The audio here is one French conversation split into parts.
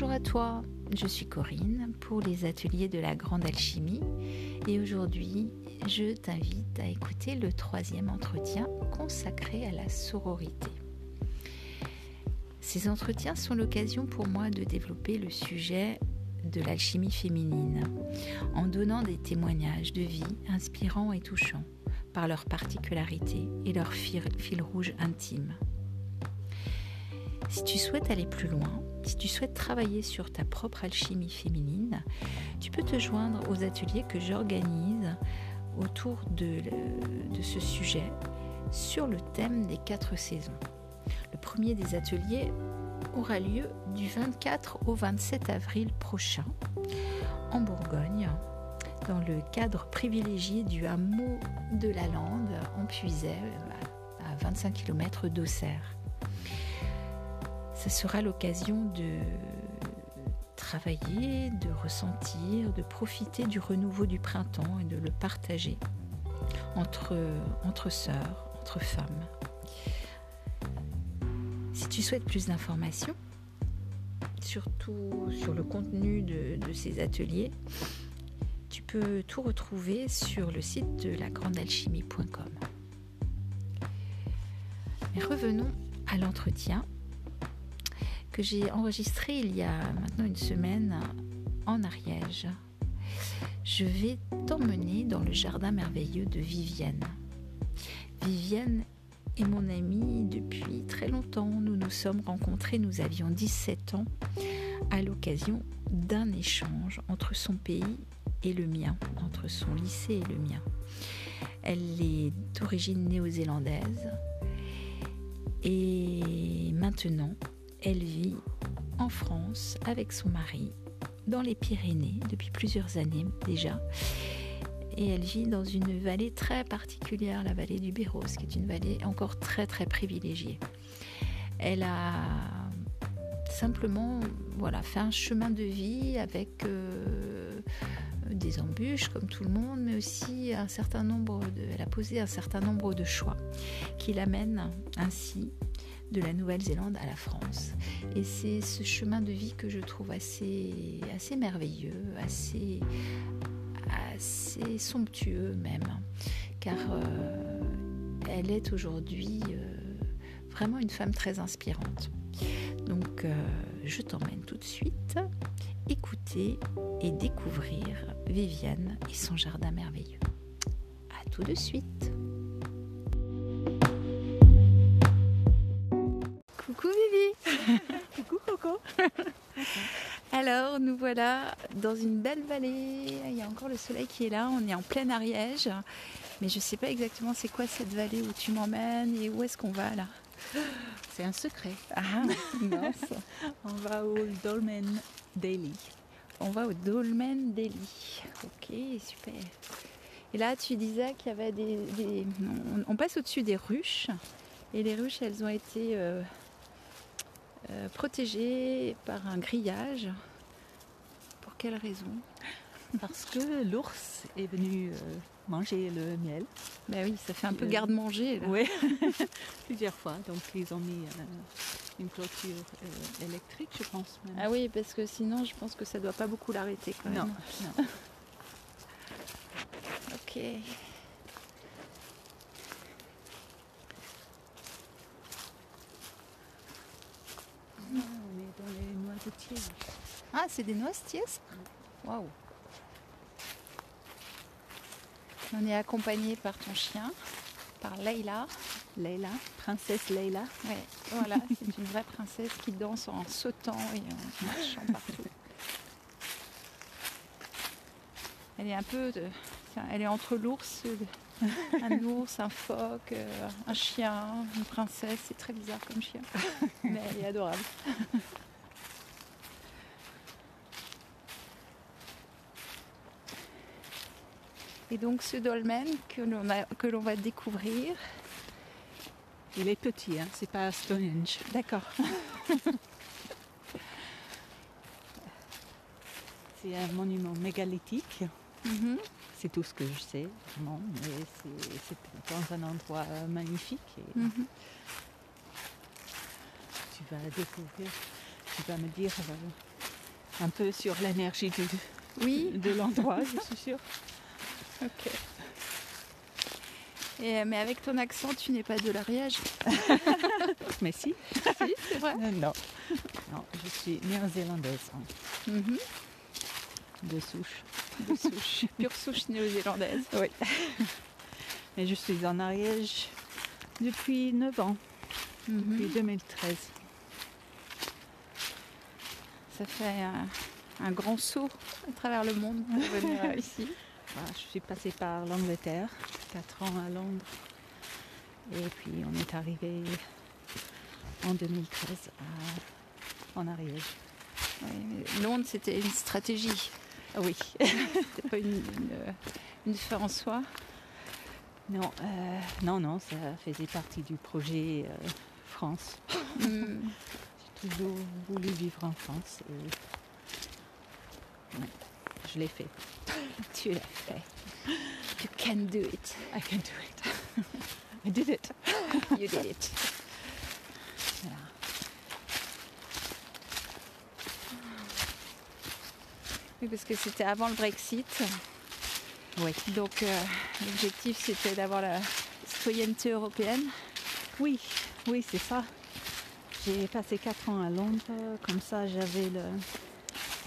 Bonjour à toi, je suis Corinne pour les ateliers de la grande alchimie et aujourd'hui je t'invite à écouter le troisième entretien consacré à la sororité. Ces entretiens sont l'occasion pour moi de développer le sujet de l'alchimie féminine en donnant des témoignages de vie inspirants et touchants par leurs particularités et leur fil, fil rouge intime. Si tu souhaites aller plus loin, si tu souhaites travailler sur ta propre alchimie féminine, tu peux te joindre aux ateliers que j'organise autour de, ce sujet sur le thème des quatre saisons. Le premier des ateliers aura lieu du 24 au 27 avril prochain en Bourgogne, dans le cadre privilégié du hameau de la Lande en Puisay, à 25 km d'Auxerre ce sera l'occasion de travailler, de ressentir, de profiter du renouveau du printemps et de le partager entre, entre sœurs, entre femmes. Si tu souhaites plus d'informations, surtout sur le contenu de, de, ces ateliers, tu peux tout retrouver sur le site de lagrandealchimie.com. Mais revenons à l'entretien que j'ai enregistré il y a maintenant une semaine en Ariège. Je vais t'emmener dans le jardin merveilleux de Vivienne. Vivienne est mon amie depuis très longtemps. Nous nous sommes rencontrés, nous avions 17 ans, à l'occasion d'un échange entre son pays et le mien, entre son lycée et le mien. Elle est d'origine néo-zélandaise et maintenant elle vit en France avec son mari dans les Pyrénées depuis plusieurs années déjà. Et elle vit dans une vallée très particulière, la vallée du Béros, qui est une vallée encore très très privilégiée. Elle a simplement voilà, fait un chemin de vie avec euh, des embûches comme tout le monde, mais aussi un certain nombre de, elle a posé un certain nombre de choix qui l'amènent ainsi de la Nouvelle-Zélande à la France. Et c'est ce chemin de vie que je trouve assez, merveilleux, assez, assez somptueux même, car euh, elle est aujourd'hui euh, vraiment une femme très inspirante. Donc euh, je t'emmène tout de suite écouter et découvrir Viviane et son jardin merveilleux. À tout de suite. Coucou Vivi Coucou Coco Alors nous voilà dans une belle vallée, il y a encore le soleil qui est là, on est en plein Ariège, mais je ne sais pas exactement c'est quoi cette vallée où tu m'emmènes et où est-ce qu'on va là C'est un secret. Ah mince On va au Dolmen Daily. On va au Dolmen Daily. Ok, super. Et là tu disais qu'il y avait des... des... On, passe au-dessus des ruches et les ruches elles ont été... Euh, euh, protégée par un grillage. Pour quelle raison? Parce que l'ours est venu euh, manger le miel. Ben oui, ça fait un peu euh, garde-manger. Oui, plusieurs fois. Donc ils ont mis une clôture électrique, je pense. Ah oui, parce que sinon, je pense que ça ne doit pas beaucoup l'arrêter quand même. Non, non. ok. Ah, c'est des noisetiers Waouh On est accompagné par ton chien, par Leila. Leila, princesse Leila. Oui, voilà, c'est une vraie princesse qui danse en sautant et en marchant partout. Elle est un peu, de, elle est entre l'ours, un ours, un phoque, euh, un chien, une princesse. C'est très bizarre comme chien, mais elle est adorable. Et donc ce dolmen que l'on, va découvrir. Il est petit, hein, c'est pas Stonehenge. D'accord. c'est un monument mégalithique. Mm-hmm. C'est tout ce que je sais, vraiment. Mais c'est, dans un endroit magnifique. Mm-hmm. Tu vas découvrir, tu vas me dire euh, un peu sur l'énergie Oui. de l'endroit, je suis sûre. Ok. Et, euh, mais avec ton accent, tu n'es pas de l'Ariège. Mais si. si, c'est vrai. Euh, non. Non, je suis néo-zélandaise hein, Mhm. de souche. De souche, pure souche néo-zélandaise. Oui. Mais je suis en Ariège depuis 9 ans, Mhm. depuis 2013. Ça fait un, un grand saut à travers le monde pour venir euh, ici. Voilà, je suis passée par l'Angleterre, 4 ans à Londres. Et puis on est arrivé en 2013 à- en Ariège. Londres, c'était une stratégie. Ah oui. C'était pas une, une, une fin en soi. Non, euh, non, non, ça faisait partie du projet euh, France. Mm. J'ai toujours voulu vivre en France et ouais, je l'ai fait. Tu l'as fait. You can do it. I can do it. I did it. You did it. Voilà. Oui, parce que c'était avant le Brexit. Oui. Donc euh, l'objectif, c'était d'avoir la citoyenneté européenne. Oui, oui, c'est ça. J'ai passé 4 ans à Londres, comme ça j'avais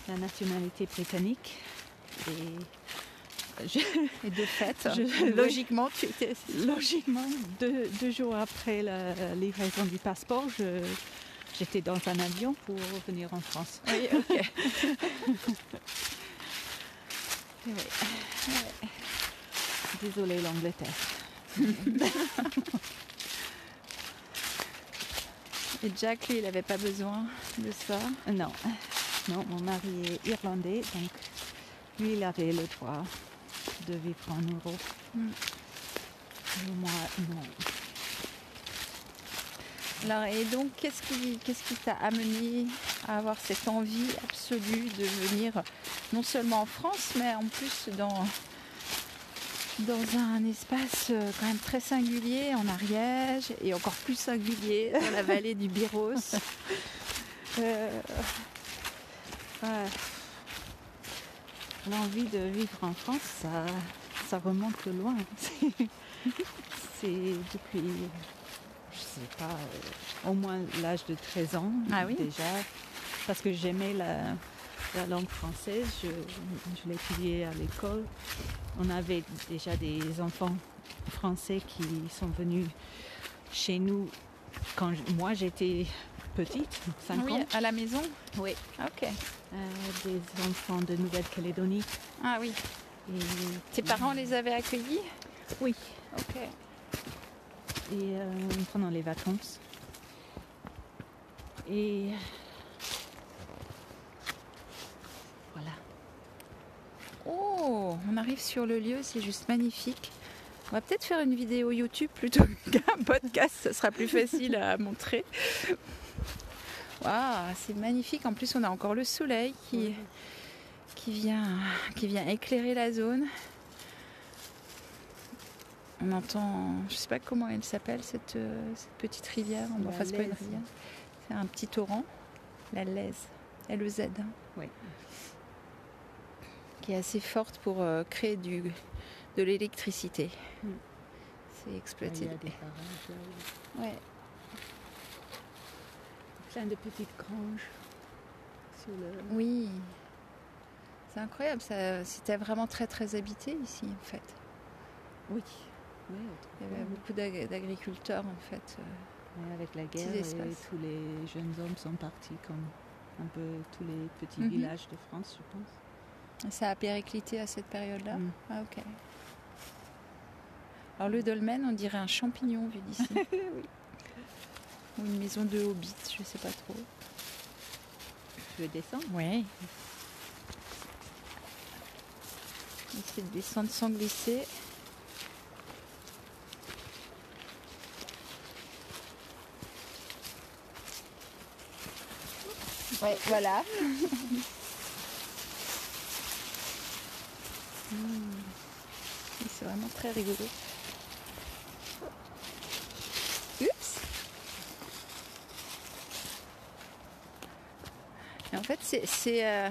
la nationalité britannique. Et je- Et de fait, Je- logiquement, tu étais. logiquement, deux, deux jours après la livraison du passeport, je- j'étais dans un avion pour revenir en France. Oui, ok. Désolée l'Angleterre. Et Jack, lui, il n'avait pas besoin de ça? Non, non, mon mari est irlandais, donc lui, il avait le droit de vivre en Europe. Mm. Et moi, non. Alors, et donc, qu'est-ce qui t'a amené à avoir cette envie absolue de venir non seulement en France, mais en plus dans, dans un espace euh, quand même très singulier en Ariège et encore plus singulier dans la vallée du Biros. Euh, ouais. L'envie de vivre en France, ça, ça remonte loin. C'est- depuis, je sais pas, euh, au moins l'âge de 13 ans Ah oui déjà. Parce que j'aimais la, la langue française, je, je l'étudiais à l'école. On avait déjà des enfants français qui sont venus chez nous quand moi j'étais petite, 5 Oui, ans. à la maison Oui. Ok. Euh, des enfants de Nouvelle-Calédonie. Ah oui. Et Tes parents les avaient accueillis? Oui. Ok. Et euh, pendant les vacances. Et voilà. Oh, on arrive sur le lieu, c'est juste magnifique. On va peut-être faire une vidéo YouTube plutôt qu'un podcast, ça sera plus facile à montrer. Waouh, c'est magnifique. En plus, on a encore le soleil qui, qui, vient, qui vient éclairer la zone. On entend, je sais pas comment elle s'appelle cette, euh, cette petite rivière. La Enfin, c'est pas une rivière. C'est un petit torrent, la Lèze, L-E-Z. hein Oui. qui est assez forte pour euh, créer du, de l'électricité. Mm. C'est Il exploité. y a des barrages, là, Ouais. Plein de petites granges sur le. Oui. C'est incroyable. Ça, c'était vraiment très très habité ici en fait. Oui. Oui, Il y avait beaucoup d'ag- d'agriculteurs en fait. euh. Mais avec la guerre, et tous les jeunes hommes sont partis comme un peu tous les petits Mhm. villages de France, je pense. Ça a périclité à cette période-là. Mm. Ah ok. Alors le dolmen, on dirait un champignon vu d'ici. Ou une maison de hobbit, je sais pas trop. Tu veux descendre? Oui. Essayer de descendre sans glisser. Ouais, voilà. Hmm. C'est vraiment très rigolo. Oups. Et en fait, c'est. Euh,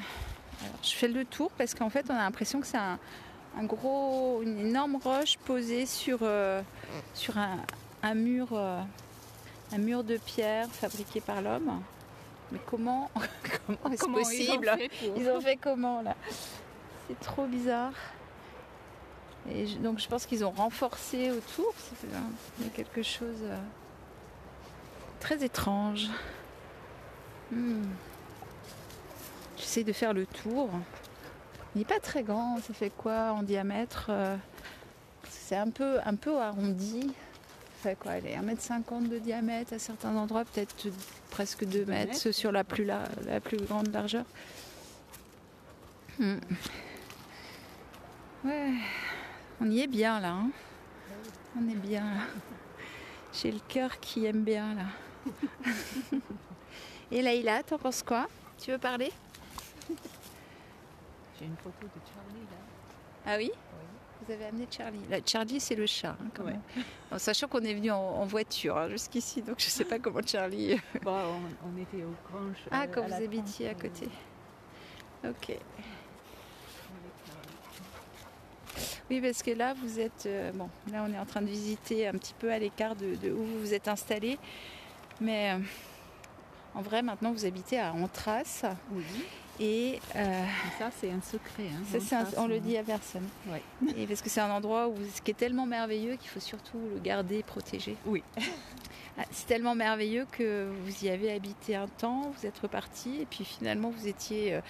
je fais le tour parce qu'en fait, on a l'impression que c'est un, gros, une énorme roche posée sur, euh, sur un, mur, euh, un mur de pierre fabriqué par l'homme. Mais comment, comment est-ce possible ils ont, fait comment là? C'est trop bizarre. Et donc je pense qu'ils ont renforcé autour. A quelque chose de très étrange. Hmm. J'essaie de faire le tour. Il n'est pas très grand, ça fait quoi en diamètre euh, C'est un peu, un peu arrondi. Ça fait quoi Elle est 1m50 de diamètre à certains endroits, peut-être presque 2 mètres sur la plus, la, plus grande largeur. Hmm. Ouais, on y est bien là. Hein. on est bien là. J'ai le cœur qui aime bien là. Et Laïla, t'en penses quoi? Tu veux parler? J'ai une photo de Charlie là. Ah oui, Vous avez amené Charlie. Charlie, c'est le chat, hein, quand même. En sachant qu'on est venu en, voiture hein, jusqu'ici, donc je ne sais pas comment Charlie. bon, on, était au Grange. Ah, quand vous habitiez à côté. Ok. Oui, parce que là, vous êtes. Euh, bon, là, on est en train de visiter un petit peu à l'écart de, où vous vous êtes installé. Mais. Euh, en vrai, maintenant, vous habitez à Antras. Oui. Et euh, ça, c'est un secret. Hein, on le dit à personne. Et parce que c'est un endroit où, ce qui est tellement merveilleux qu'il faut surtout le garder, protéger. Oui. Ah, c'est tellement merveilleux que vous y avez habité un temps, vous êtes reparti, et puis finalement, vous étiez euh,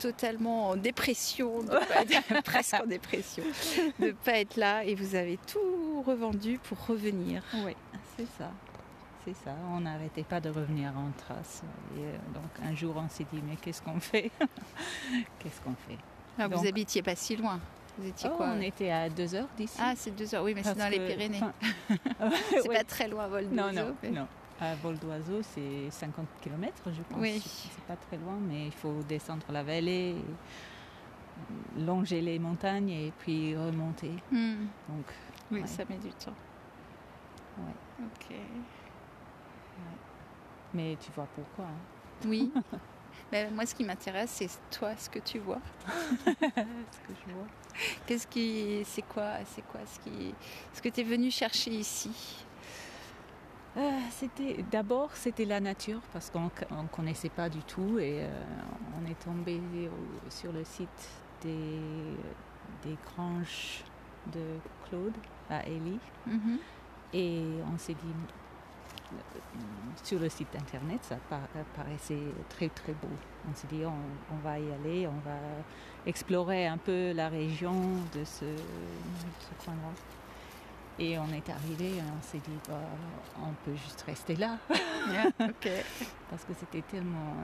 totalement en dépression, presque en dépression, de ne pas être là, et vous avez tout revendu pour revenir. Oui, c'est ça c'est ça. On n'arrêtait pas de revenir en trace. Et euh, donc un jour, on s'est dit, mais qu'est-ce qu'on fait Qu'est-ce qu'on fait ah, Vous habitiez pas si loin vous étiez oh, quoi On était à 2 heures d'ici. Ah, c'est 2 heures, oui, mais c'est dans les Pyrénées. c'est pas très loin à vol d'oiseau. Non, non, non. À vol d'oiseau, c'est 50 km, je pense. Oui. C'est pas très loin, mais il faut descendre la vallée, longer les montagnes et puis remonter. Hmm. Donc, oui, ça met du temps. Ouais. Ok. Mais tu vois pourquoi hein. Oui. Mais moi, ce qui m'intéresse, c'est toi, ce que tu vois. ce que je vois. Qu'est-ce qui, c'est quoi, c'est quoi ce qui, ce que tu es venu chercher ici? Euh, C'était d'abord c'était la nature parce qu'on ne connaissait pas du tout et euh, on est tombé sur le site des, des granges de Claude à Élie mhm. et on s'est dit sur le site internet, ça paraissait très très beau. On s'est dit on, va y aller, on va explorer un peu la région de ce, ce coin-là. Et on est arrivé, on s'est dit bah, on peut juste rester là. Parce que c'était tellement.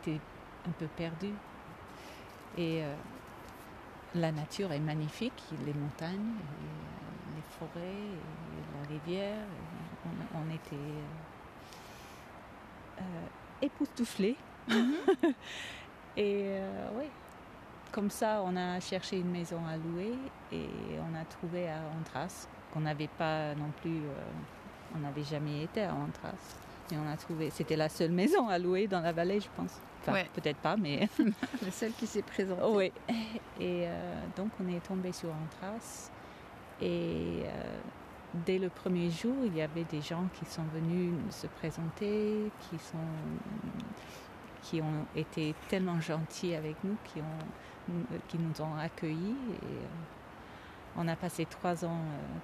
c'était un peu perdu. Et euh, la nature est magnifique, les montagnes, les forêts, la rivière on, était euh, époustouflés. Mhm. et euh, oui, comme ça, on a cherché une maison à louer et on a trouvé à Antras, qu'on n'avait pas non plus, euh, on n'avait jamais été à Antras. Et on a trouvé, c'était la seule maison à louer dans la vallée, je pense. Enfin, peut-être pas, mais. la seule qui s'est présentée. Oui. Et donc, on est tombé sur Antras. Et dès le premier jour, il y avait des gens qui sont venus se présenter, qui, ont été tellement gentils avec nous, qui, nous ont accueillis. Euh, on a passé trois ans, euh,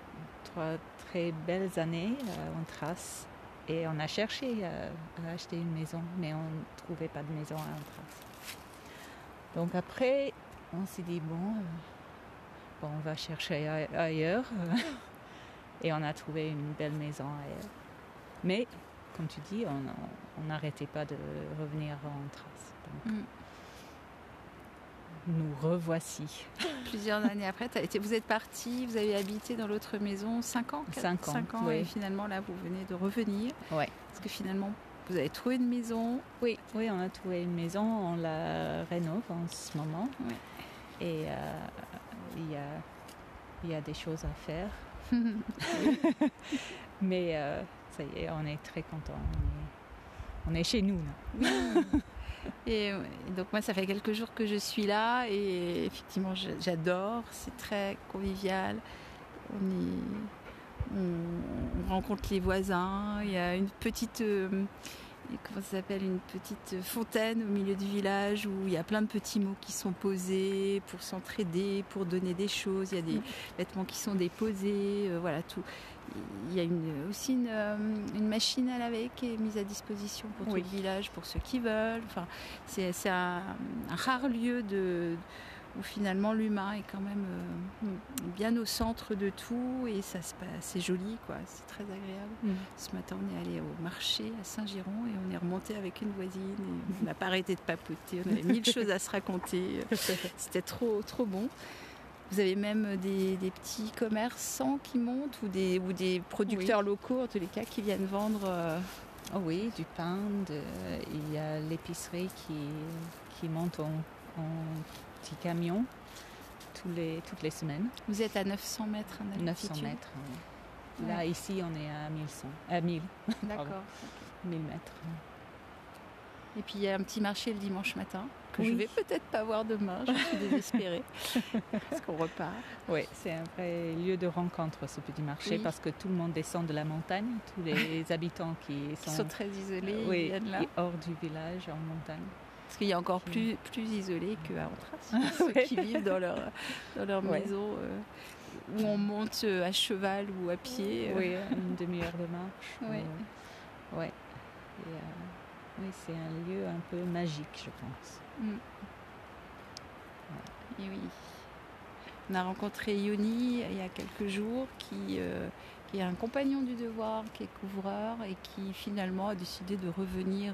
trois très belles années euh, en Trace. Et on a cherché à, acheter une maison, mais on ne trouvait pas de maison à Trace. Donc après, on s'est dit, bon, on va chercher ailleurs. Et on a trouvé une belle maison ailleurs. Mais, comme tu dis, on n'arrêtait pas de revenir en trace. Mm. Nous revoici. Plusieurs années après, vous êtes parti, vous avez habité dans l'autre maison 5 ans 5 ans. ans et finalement là, vous venez de revenir. Ouais. Parce que finalement, vous avez trouvé une maison. Oui, oui, on a trouvé une maison, on la rénove en ce moment. Et euh, il y, a, y a des choses à faire. Mais euh, ça y est, on est très content. On est, chez nous. et, donc moi, ça fait quelques jours que je suis là et effectivement, j'adore. C'est très convivial. On, on, rencontre les voisins. Il y a une petite comment ça s'appelle, une petite fontaine au milieu du village où il y a plein de petits mots qui sont posés pour s'entraider, pour donner des choses. Il y a des mm. vêtements qui sont déposés, euh, voilà tout. Il y a aussi euh, une, machine à laver qui est mise à disposition pour tout le village, pour ceux qui veulent. Enfin, c'est un, rare lieu de où finalement l'humain est quand même euh, bien au centre de tout et ça se passe, c'est joli quoi, c'est très agréable. Mm. Ce matin on est allé au marché à Saint-Giron et on est remonté avec une voisine et on n'a pas arrêté de papoter, on avait mille choses à se raconter, c'était trop trop bon. Vous avez même des, petits commerçants qui montent ou des, ou des producteurs locaux en tous les cas qui viennent vendre. Euh, oh oui, du pain, il y a l'épicerie qui, qui monte en petit camion tous les, toutes les semaines. Vous êtes à 900 mètres 900 mètres. Là, ici, on est à 1100, à 1000. D'accord. 1000 mètres. Et puis il y a un petit marché le dimanche matin que je vais peut-être pas voir demain. Je suis désespérée parce qu'on repart. Oui, c'est un vrai lieu de rencontre ce petit marché parce que tout le monde descend de la montagne, tous les habitants qui sont, très isolés, oui, viennent là. hors du village en montagne. Parce qu'il y a encore plus, plus isolé qu'à Antras, ceux qui vivent dans leur, dans leur maison euh, où on monte euh, à cheval ou à pied. Euh. Oui, une demi-heure de marche. Oui. ouais. oui, c'est un lieu un peu magique, je pense. Mm. Et oui. On a rencontré Yoni il y a quelques jours qui, qui est un compagnon du devoir, qui est couvreur et qui finalement a décidé de revenir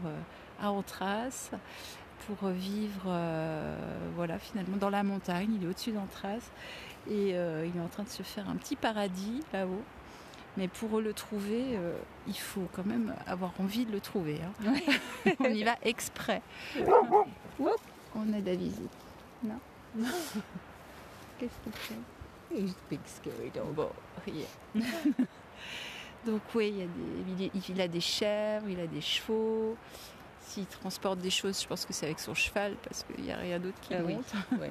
à Antras pour vivre euh, voilà, finalement dans la montagne. Il est au-dessus d'Antras et euh, il est en train de se faire un petit paradis là-haut. Mais pour le trouver, euh, il faut quand même avoir envie de le trouver. Hein. On y va exprès. On a de la visite. Non Qu'est-ce qu'il fait He's big scary dog. Donc oui, il, y a des, il a des chèvres, il a des chevaux. S'il transporte des choses, je pense que c'est avec son cheval parce qu'il n'y a rien d'autre qui ah monte.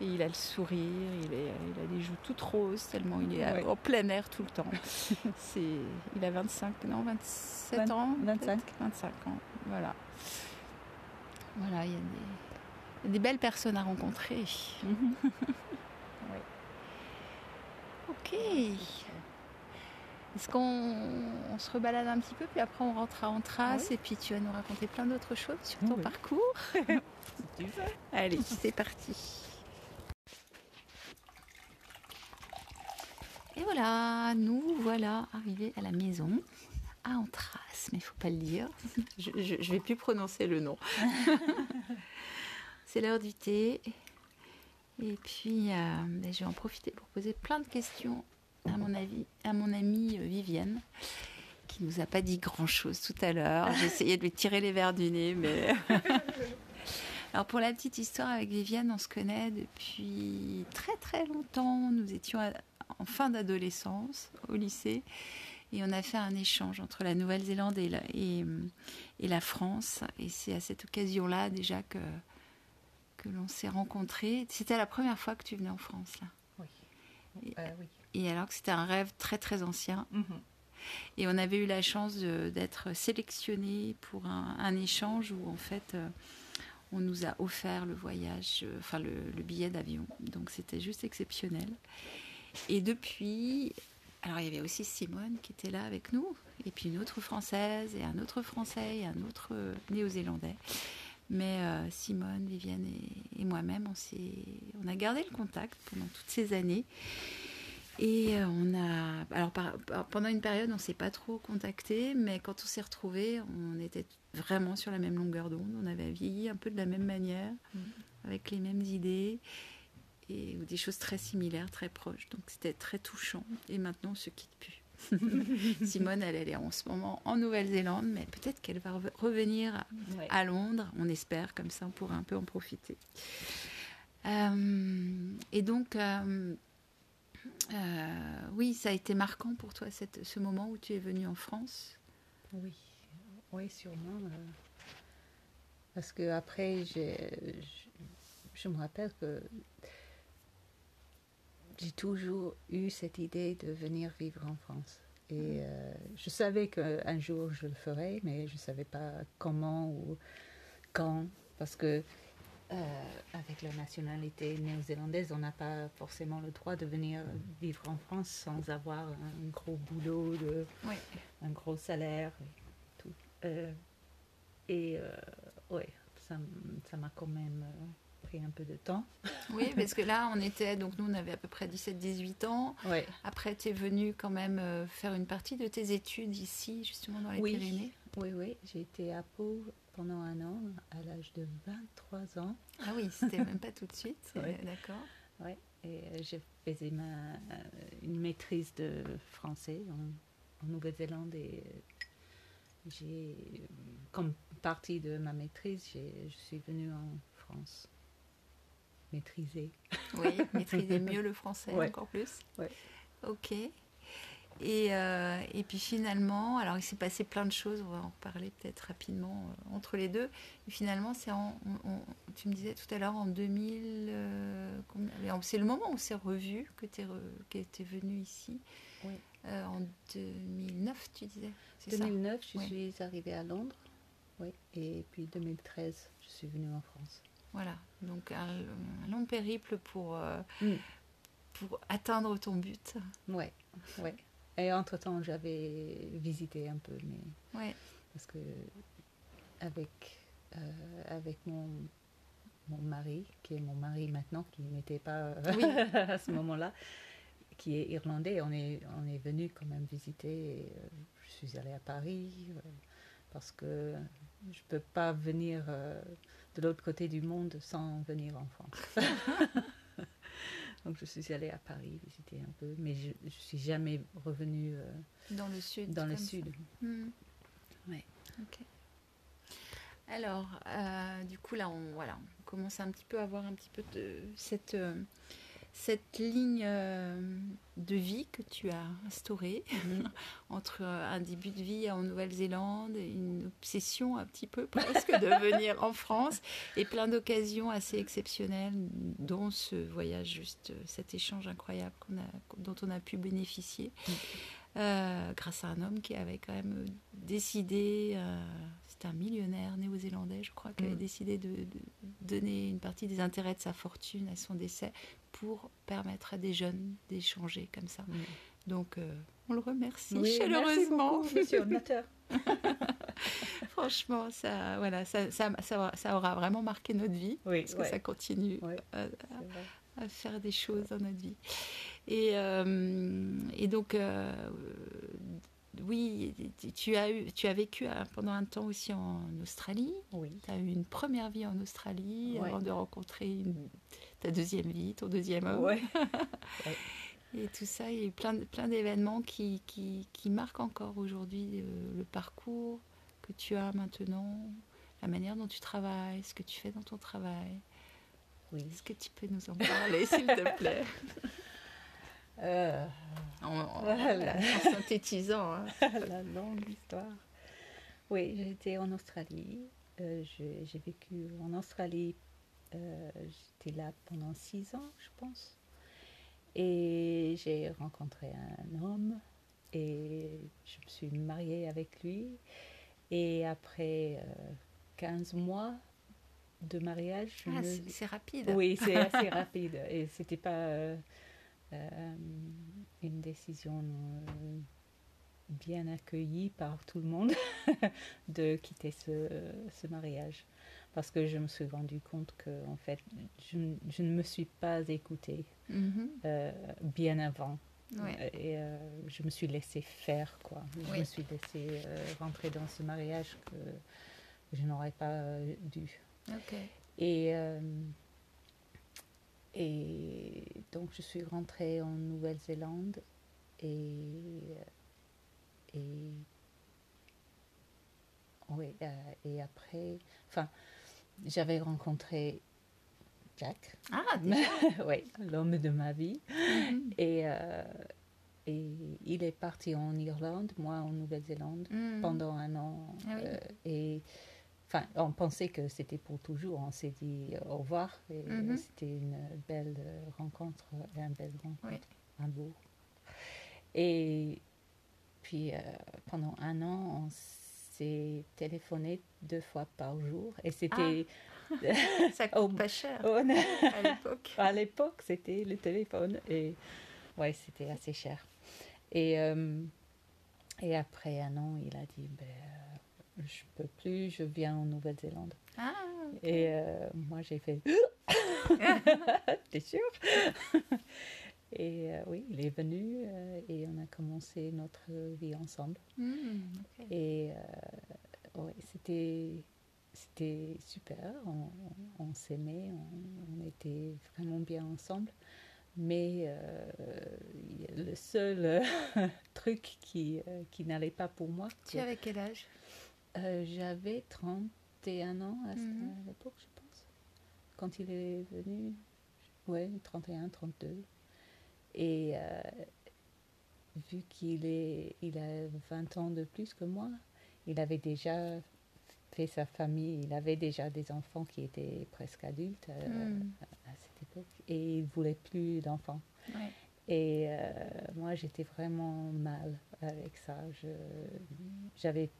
Et il a le sourire, il, est, il, a des joues toutes roses tellement il est en plein air tout le temps. c'est, il a 25, non 27 ans 25. 25 ans, voilà. Voilà, il y, a des, belles personnes à rencontrer. Mhm. Ok. Est-ce qu'on se rebalade un petit peu, puis après on rentrera en trace, et puis tu vas nous raconter plein d'autres choses sur ton parcours tu veux. Allez, c'est parti. Et voilà, nous voilà arrivés à la maison, à Antras, mais il faut pas le dire. Je ne vais plus prononcer le nom. c'est l'heure du thé. Et puis, euh, ben, je vais en profiter pour poser plein de questions à mon avis, à mon amie euh, Vivienne, qui nous a pas dit grand chose tout à l'heure. J'ai essayé de lui tirer les verres du nez, mais. Alors pour la petite histoire avec Vivienne, on se connaît depuis très très longtemps. Nous étions en fin d'adolescence au lycée et on a fait un échange entre la Nouvelle-Zélande et la, et, et la France. Et c'est à cette occasion-là déjà que, que l'on s'est rencontrés. C'était la première fois que tu venais en France là? Oui. Euh, oui et alors que c'était un rêve très très ancien. Mhm. Et on avait eu la chance d'être sélectionné pour un, échange où en fait euh, on nous a offert le voyage, euh, enfin le, billet d'avion. Donc c'était juste exceptionnel. Et depuis, alors il y avait aussi Simone qui était là avec nous, et puis une autre française, et un autre français, et un autre euh, néo-zélandais. Mais Simone, Vivienne et, et moi-même, on, on a gardé le contact pendant toutes ces années. Et euh, on a. Alors, pendant une période, on ne s'est pas trop contacté, mais quand on s'est retrouvés, on était vraiment sur la même longueur d'onde. On avait vieilli un peu de la même manière, mm. avec les mêmes idées, et des choses très similaires, très proches. Donc, c'était très touchant. Et maintenant, on se quitte plus. Simone, elle, est en ce moment en Nouvelle-Zélande, mais peut-être qu'elle va revenir à, Londres. On espère, comme ça, on pourra un peu en profiter. Euh, et donc. Euh, euh, oui, ça a été marquant pour toi cette, ce moment où tu es venu en France Oui, oui, sûrement. Euh, Parce que après, j'ai, je, je me rappelle que j'ai toujours eu cette idée de venir vivre en France. Et euh, je savais qu'un jour je le ferais, mais je ne savais pas comment ou quand. Parce que euh, avec la nationalité néo-zélandaise, on n'a pas forcément le droit de venir vivre en France sans avoir un gros boulot, de, Oui. un gros salaire et tout. Euh, et euh, ouais, ça m'a quand même euh, pris un peu de temps. Oui, parce que là, on était, donc nous, on avait à peu près 17-18 ans. Ouais. Après, tu es venu quand même faire une partie de tes études ici, justement dans les Oui. Pyrénées. Oui, oui, j'ai été à Pau pendant un an, à l'âge de 23 ans. Ah oui, c'était même pas tout de suite, Ouais. euh, d'accord. Ouais, et euh, j'ai fait ma, euh, une maîtrise de français en, en Nouvelle-Zélande et j'ai, comme partie de ma maîtrise, j'ai- je suis venue en France maîtriser. Oui, maîtriser mieux le français Ouais. encore plus. Ouais. Ok. Et, euh, et puis finalement, alors il s'est passé plein de choses, on va en reparler peut-être rapidement euh, entre les deux. Et finalement, c'est en, on- on- tu me disais tout à l'heure en 2000, euh, c'est le moment où on s'est revu que tu es, venu ici. Oui. En 2009, tu disais c'est ça? 2009, je Ouais. suis arrivée à Londres. Oui, et puis 2013, je suis venue en France. Voilà, donc un, un long périple pour, Mm. pour atteindre ton but. Ouais, ouais. Et entre-temps, j'avais visité un peu, mais Ouais. parce que avec, euh, avec mon, mon mari, qui est mon mari maintenant, qui n'était pas Oui. à ce moment-là, qui est irlandais, on est, on est venu quand même visiter. et, euh, je suis allée à Paris euh, parce que je ne peux pas venir de l'autre côté du monde sans venir en France. Donc je suis allée à Paris visiter un peu, mais je ne suis jamais revenue euh, Dans le sud. dans le sud. Hmm. Ouais. Ok. Alors, euh, du coup, là, on, voilà, on commence un petit peu à voir un petit peu de cette, euh, cette ligne euh, de vie que tu as instaurée Mhm. entre euh, un début de vie en Nouvelle-Zélande et une obsession un petit peu presque de venir en France et plein d'occasions assez exceptionnelles, dont ce voyage, juste euh, cet échange incroyable a, dont on a pu bénéficier. euh, grâce à un homme qui avait quand même décidé, euh, c'était un millionnaire néo-zélandais, je crois, qui avait Mm. décidé de, de donner une partie des intérêts de sa fortune à son décès pour permettre à des jeunes d'échanger comme ça. Donc, euh, on le remercie Oui, merci chaleureusement. beaucoup, monsieur. Franchement, ça, voilà, ça, ça, ça, ça aura vraiment marqué notre vie, Oui, parce que ça continue ouais, à faire des choses dans notre vie. Et, euh, et donc, euh, oui, tu as, eu, tu as vécu euh, pendant un temps aussi en Australie. Oui. Tu as eu une première vie en Australie Ouais. avant de rencontrer une- ta deuxième vie, ton deuxième homme. Ouais. Et tout ça, il y a eu plein, plein d'événements qui, qui, qui marquent encore aujourd'hui euh, le parcours que tu as maintenant, la manière dont tu travailles, ce que tu fais dans ton travail. Oui. Est-ce que tu peux nous en parler, s'il te plaît? Euh, en, en- Voilà. en synthétisant. hein. la longue histoire. Oui, j'étais en Australie. Euh, j'ai vécu en Australie. euh, J'étais là pendant six ans, je pense. Et j'ai rencontré un homme et je me suis mariée avec lui. Et après euh, 15 mois de mariage, Ah, me- c'est c'est rapide. oui, c'est assez rapide. Et c'était pas euh, euh, une décision euh, bien accueillie par tout le monde de quitter ce, ce mariage. Parce que je me suis rendu compte que, en fait, je, ne me suis pas écoutée Mhm. euh, bien avant. Ouais. Et euh, je me suis laissée faire, quoi. Je Oui. me suis laissée euh, rentrer dans ce mariage que je n'aurais pas dû. Et, et donc je suis rentrée en Nouvelle-Zélande et, et, oui, euh, et après, enfin, j'avais rencontré Jack, Ah, oui, l'homme de ma vie, Mhm. et, euh, et il est parti en Irlande, moi en Nouvelle-Zélande Mhm. pendant un an. Ah oui. euh, et Enfin, on pensait que c'était pour toujours. On s'est dit au revoir. Et Mhm. c'était une belle euh, rencontre, un belle rencontre, Oui. un beau. Et puis, euh, pendant un an, on s'est téléphoné deux fois par jour. Et c'était. Ça Oh. coûte pas cher on à l'époque. à l'époque, c'était le téléphone. Et ouais, c'était assez cher. Et, euh, et après un an, il a dit ben, Je peux plus, je viens en Nouvelle-Zélande. Ah, Et euh, moi, j'ai fait T'es sûr? Et euh, oui, il est venu euh, et on a commencé notre vie ensemble. hmm. Et ouais, c'était, c'était super. On, on s'aimait, on, on était vraiment bien ensemble. Mais euh, le seul euh, truc qui, euh, qui n'allait pas pour moi, Tu avais quel âge? Euh, j'avais 31 ans à, Mhm. à l'époque, je pense. Quand il est venu, ouais, 31, 32. Et euh, vu qu'il est, il a 20 ans de plus que moi, il avait déjà fait sa famille, il avait déjà des enfants qui étaient presque adultes euh, Hmm, à cette époque, et il voulait plus d'enfants. ouais. Et euh, moi, j'étais vraiment mal avec ça. J'avais,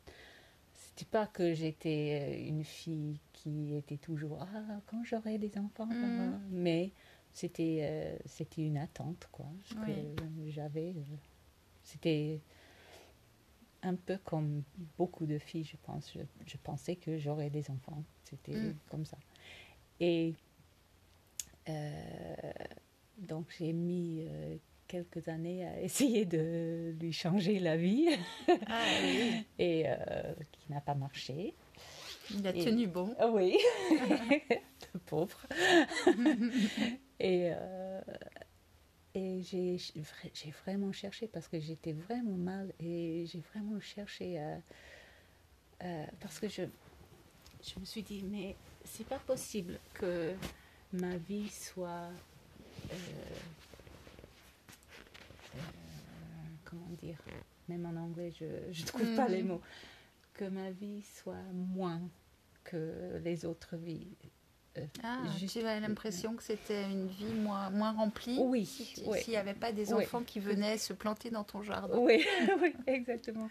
c'était pas que j'étais une fille qui était toujours ah quand j'aurai des enfants, Mhm. mais c'était, euh, c'était une attente quoi que j'avais. euh, C'était un peu comme beaucoup de filles, je pense. Je, je pensais que j'aurais des enfants. C'était Mm. comme ça. Et euh, donc j'ai mis euh, quelques années à essayer de lui changer la vie Ah oui, et euh, qui n'a pas marché. il a Et- tenu bon. Ah oui, le pauvre. et euh, et j'ai vraiment cherché parce que j'étais vraiment mal et j'ai vraiment cherché à, à- parce que je, je me suis dit mais c'est pas possible que ma vie soit euh, comment dire même en anglais je je trouve pas les mots que ma vie soit moins que les autres vies Euh, Ah, juste- tu as l'impression que c'était une vie moins, moins remplie Oui, si- oui. s'il n'y avait pas des Oui. enfants qui venaient se planter dans ton jardin. Oui, oui, exactement.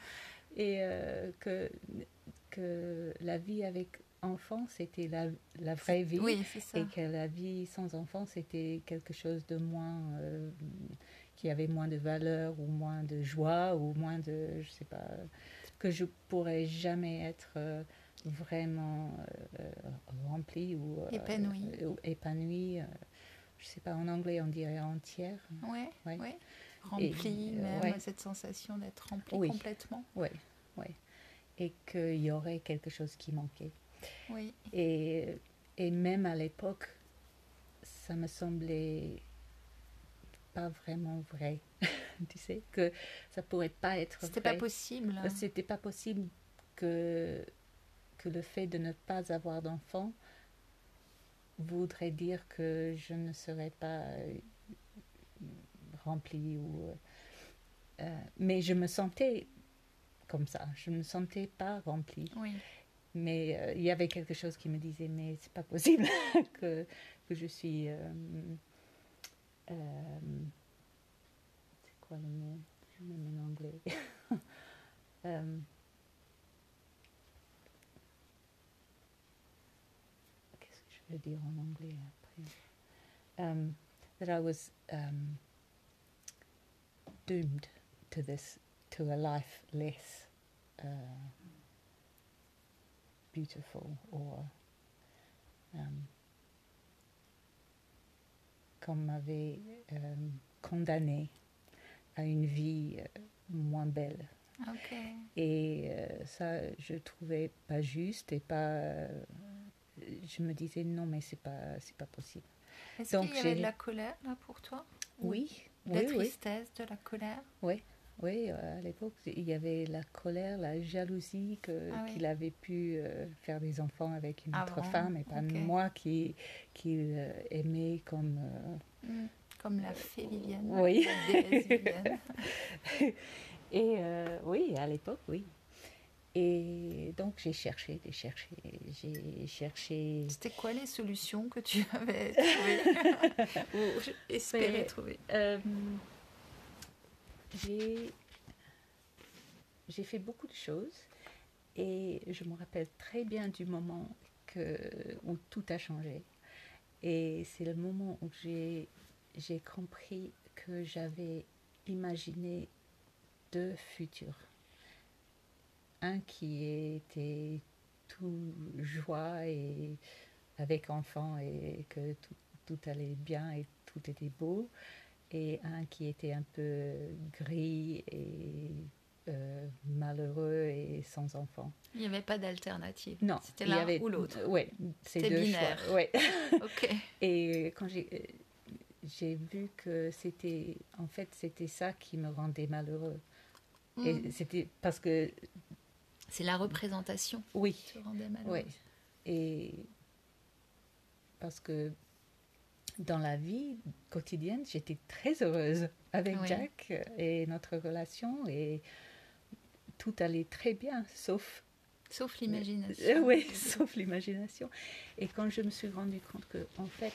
Et euh, que, que la vie avec enfants, c'était la, la vraie vie. Oui, c'est ça. Et que la vie sans enfants, c'était quelque chose de moins. euh, qui avait moins de valeur, ou moins de joie, ou moins de. Je sais pas. que je pourrais jamais être. euh, vraiment euh, euh, remplie ou euh, Épanouie. euh, ou épanouie, je sais pas en anglais on dirait entière Ouais, Ouais. ouais. Rempli, euh, même ouais. cette sensation d'être rempli Oui. complètement. Oui, oui. Et qu'il y aurait quelque chose qui manquait. Oui. Et, et même à l'époque, ça me semblait pas vraiment vrai. tu sais, que ça pourrait pas être C'était pas possible. Euh, C'était pas possible que, que le fait de ne pas avoir d'enfant voudrait dire que je ne serais pas euh, remplie ou euh, euh, mais je me sentais comme ça je ne me sentais pas remplie Oui. mais euh, il y avait quelque chose qui me disait mais c'est pas possible que, que je suis euh, euh, c'est quoi le mot je mets en anglais Euh, qu'est-ce que je veux dire en anglais après um, that I was um, doomed to this to a life less uh, beautiful or um, qu'on m'avait euh, condamné à une vie euh, moins belle. Et euh, ça, je trouvais pas juste et pas. euh, je me disais non, mais c'est pas, c'est pas possible. Est-ce Donc, qu'il y avait j'ai- de la colère là pour toi? Ou Oui, De la oui, oui. tristesse, de la colère? Oui, euh, à l'époque, il y avait la colère, la jalousie que- Ah oui. qu'il avait pu euh, faire des enfants avec une autre Avant, femme et pas moi qui, qui euh, aimait comme. euh, Hmm. Comme la fée Vivienne. Oui. La déesse Vivienne. Et oui, à l'époque, oui. Et donc j'ai cherché, j'ai cherché, j'ai cherché. C'était quoi les solutions que tu avais trouvées ou espéré trouver? J'ai fait beaucoup de choses et je me rappelle très bien du moment que, où tout a changé. Et c'est le moment où j'ai compris que j'avais imaginé deux futurs. Un qui était tout joie et avec enfants et que tout allait bien et tout était beau et un qui était un peu gris et euh, malheureux et sans enfants. Il n'y avait pas d'alternative. Non, C'était l'un avait- ou l'autre. Ouais, c'est deux binaire. choix. Ouais. Ok. Et quand j'ai j'ai vu que c'était en fait c'était ça qui me rendait malheureux. Mm. Et c'était parce que C'est la représentation oui, qui te rendait malheureuse. Ouais. Et parce que dans la vie quotidienne, j'étais très heureuse avec Oui. Jack et notre relation et tout allait très bien, sauf Sauf l'imagination. Euh, oui, sauf l'imagination. Et quand je me suis rendu compte que en fait,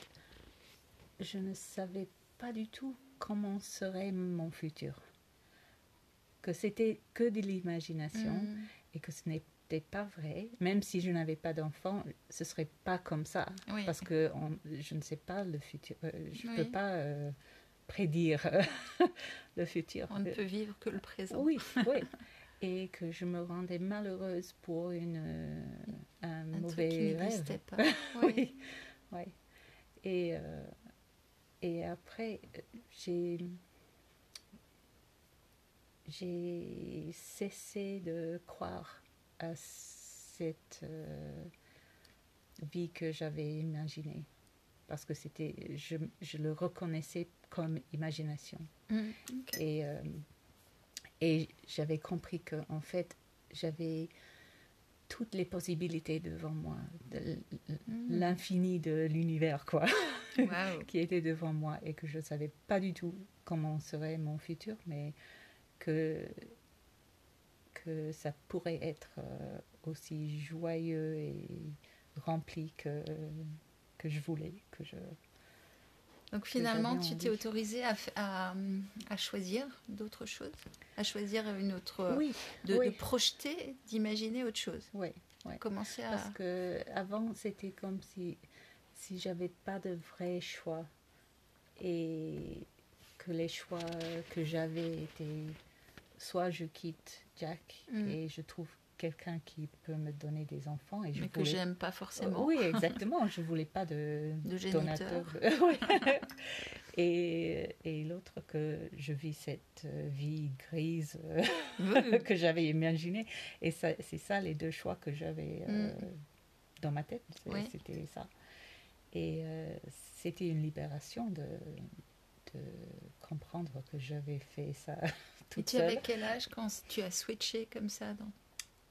je ne savais pas du tout comment serait mon futur, que c'était que de l'imagination Mm. et que ce pas vrai, même si je n'avais pas d'enfant, ce serait pas comme ça, Oui. parce que on- je ne sais pas le futur, euh, je ne Oui. peux pas euh, prédire le futur. On ne peut vivre que le présent. oui, oui. Et que je me rendais malheureuse pour une, euh, un, Un truc qui mauvais rêve. pas. Oui. Oui. Et, euh, et après, j'ai j'ai cessé de croire à cette euh, vie que j'avais imaginée. Parce que c'était, je, je le reconnaissais comme imagination. Mm. Et, euh, et j'avais compris que en fait, j'avais toutes les possibilités devant moi, de Mm. l'infini de l'univers, quoi, qui était devant moi et que je ne savais pas du tout comment serait mon futur, mais que, que ça pourrait être euh, aussi joyeux et rempli que, que je voulais, que je... Donc finalement, tu t'es autorisée à, à, à choisir d'autres choses, à choisir une autre, oui, de, oui. de projeter, d'imaginer autre chose? oui. Ouais. Commencer à. Parce que avant c'était comme si si j'avais pas de vrai choix et que les choix que j'avais étaient soit je quitte Jack Mm. et je trouve quelqu'un qui peut me donner des enfants et je mais que voulais- j'aime pas forcément. Oui, exactement. Je voulais pas de, De géniteur. donateur. et et l'autre que je vis cette euh, vie grise euh, que j'avais imaginé. Et ça, c'est ça les deux choix que j'avais euh, Mm. dans ma tête. Oui. C'était ça. Et euh, c'était une libération de, de comprendre que j'avais fait ça Et tu seule. avais quel âge quand tu as switché comme ça dans...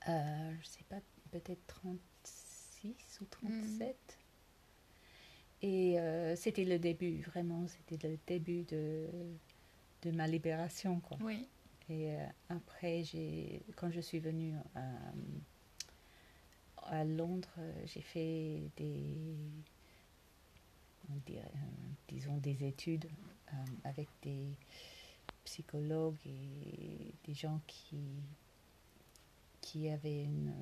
Euh, je sais pas, peut-être 36 ou 37. Et euh, c'était le début, vraiment, c'était le début de, de ma libération. Quoi. Oui. Et euh, après, quand je suis venue à, à Londres, euh, j'ai fait des, on dirait, euh, disons, des études euh, avec des psychologues et des gens qui, qui avaient une,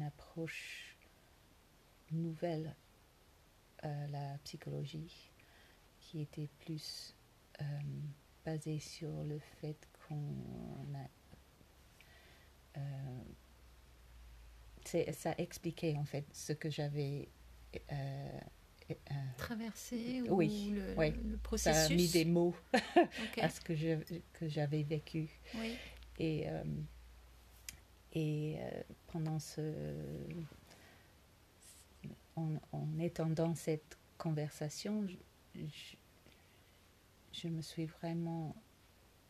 approche nouvelle à la psychologie, qui était plus euh, basée sur le fait qu'on a... euh, ça expliquait en fait ce que j'avais... euh, Traversé Oui, ou le, oui. le ça processus a mis des mots à ce que je- que j'avais vécu. Oui. Et, euh, et euh, pendant ce. En, en étant dans cette conversation, je, je- je me suis vraiment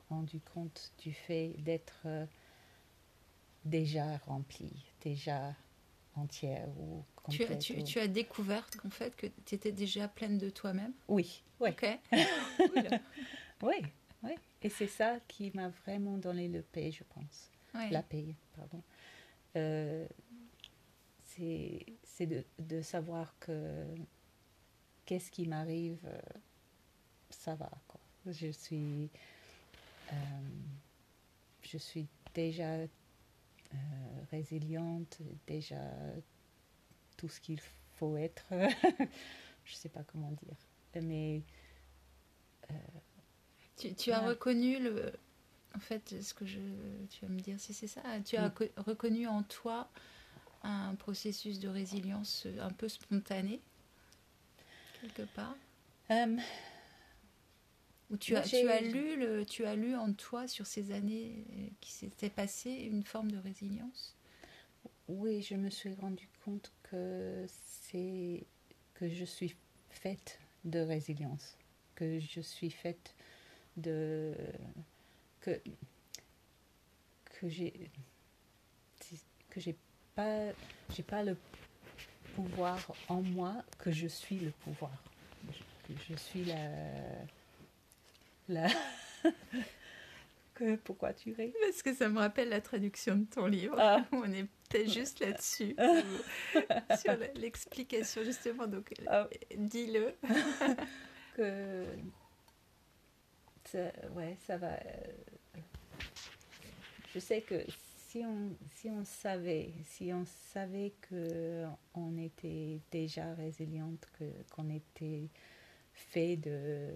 rendu compte du fait d'être euh, déjà remplie, déjà entière ou Tu as, complète. tu, ou- tu as découvert qu'en fait que tu étais déjà pleine de toi-même? Oui, oui. Ok. Cool. Oui, oui. Et c'est ça qui m'a vraiment donné le paix, je pense. La paix, pardon. Euh, c'est c'est de, de savoir que qu'est-ce qui m'arrive, euh, ça va. Quoi. Je suis, euh, je suis déjà euh, résiliente, déjà tout ce qu'il faut être. je sais pas comment dire, mais Tu, tu as reconnu le. En fait, ce que je. Tu vas me dire si c'est ça. Tu as Oui. reconnu en toi un processus de résilience un peu spontané, quelque part? Euh, Ou tu as, tu as lu le, tu as lu en toi sur ces années euh, qui s'étaient passées une forme de résilience? Oui, je me suis rendu compte que c'est que je suis faite de résilience, que je suis faite de que que j'ai que j'ai pas j'ai pas le pouvoir en moi que je suis le pouvoir que je suis la la que pourquoi tu ris? Parce que ça me rappelle la traduction de ton livre. Ah. On est peut-être juste là-dessus, sur la- l'explication justement. Donc, Ah. dis-le. que ça, ouais, ça va. euh, Je sais que si on, si on savait, si on savait que on était déjà résiliente, que qu'on était fait de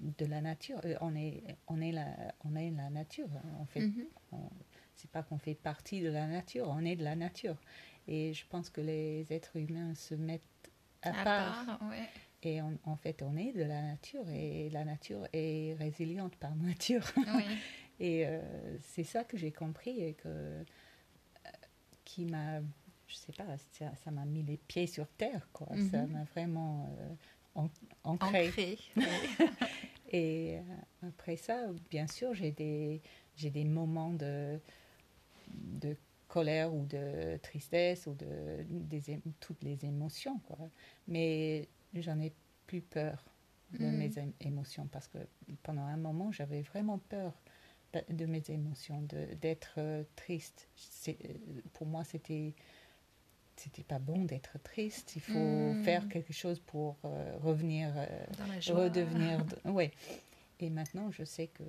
de la nature, euh, on est on est la on est la nature. hein. On fait Mhm. on- c'est pas qu'on fait partie de la nature, on est de la nature. Et je pense que les êtres humains se mettent à, À part part, ouais. et on- en fait, on est de la nature et la nature est résiliente par nature. Oui. Et euh, c'est ça que j'ai compris et que euh, qui m'a, je sais pas, ça m'a mis les pieds sur terre, quoi. Ça Mhm. m'a vraiment euh, an- ancré. Et euh, après ça, bien sûr, j'ai des, j'ai des moments de, de colère ou de tristesse ou de des, toutes les émotions, quoi. Mais j'en ai plus peur de Mm. mes émotions parce que pendant un moment, j'avais vraiment peur de, de mes émotions, de, d'être euh, triste. C'est- euh, pour moi, c'était c'était pas bon d'être triste. Il faut Mm. faire quelque chose pour euh, revenir euh, redevenir. Oui. Et maintenant, je sais que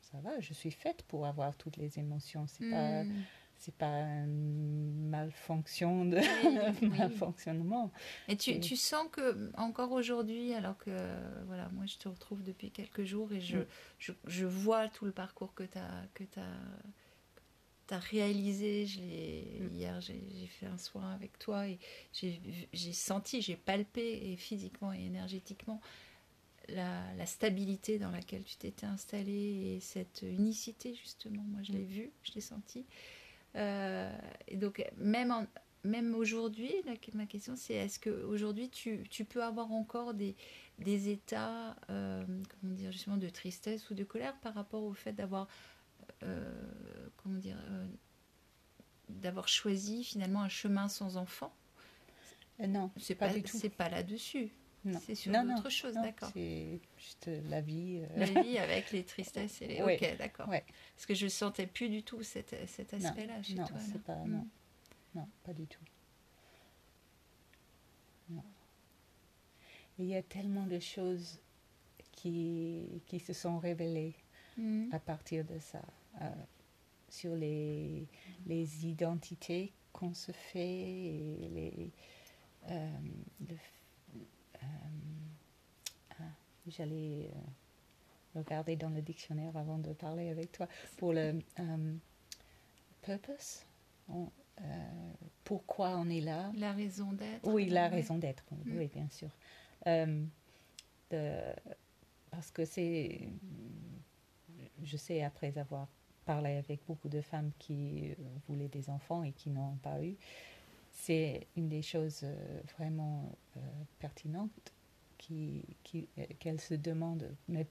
ça va, je suis faite pour avoir toutes les émotions. C'est pas, Mm. c'est pas un malfonction de Oui, malfonctionnement. Et tu, Et- tu sens que encore aujourd'hui, alors que voilà, moi je te retrouve depuis quelques jours et je, Mm. je, je vois tout le parcours que tu as, que as, réalisé. Je l'ai- Mm. Hier, j'ai fait un soin avec toi et j'ai senti, j'ai palpé et physiquement et énergétiquement la, la stabilité dans laquelle tu t'étais installée et cette unicité justement. Moi je l'ai Mm. vu, je l'ai senti. Euh, et donc même en, même aujourd'hui, ma question c'est est-ce qu'aujourd'hui tu, tu peux avoir encore des, des états, euh, comment dire, justement de tristesse ou de colère par rapport au fait d'avoir, comment dire, euh, d'avoir choisi finalement un chemin sans enfant Euh, non, C'est pas pas, du tout. c'est pas là-dessus. C'est sur d'autres choses, d'accord. C'est juste la vie. euh, La vie avec les tristesses et les. Ouais, Ok, d'accord. ouais. Parce que je sentais plus du tout cet, cet aspect-là chez non, toi. là. pas- Mm. non. Non, pas du tout. Non. Il y a tellement de choses qui, qui se sont révélées Mm. à partir de ça, euh, sur les, les identités qu'on se fait et les. euh, le euh, ah, J'allais euh, regarder dans le dictionnaire avant de parler avec toi pour le euh, purpose. On- euh, pourquoi on est là La raison d'être. oui, la raison d'être, Mm. oui, bien sûr. Euh, de- parce que c'est, je sais après avoir parlé avec beaucoup de femmes qui euh, voulaient des enfants et qui n'ont pas eu, c'est une des choses euh, vraiment euh, pertinentes qui, qui, qu'elles se demandent, mais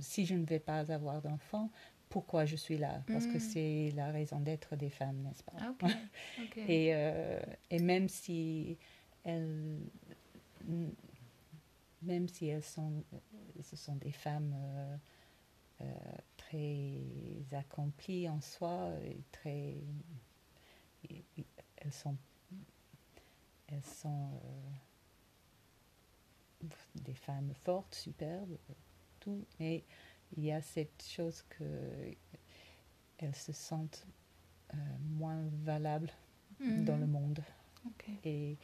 si je ne vais pas avoir d'enfants, pourquoi je suis là? Parce que Mm. c'est la raison d'être des femmes, n'est-ce pas? Ah, et, euh, et même si elles, même si elles sont, ce sont des femmes euh, euh, très accomplies en soi, et très, et- et elles sont, elles sont euh, des femmes fortes, superbes, tout, mais il y a cette chose que elles se sentent euh, moins valables dans le Mhm. monde. Et,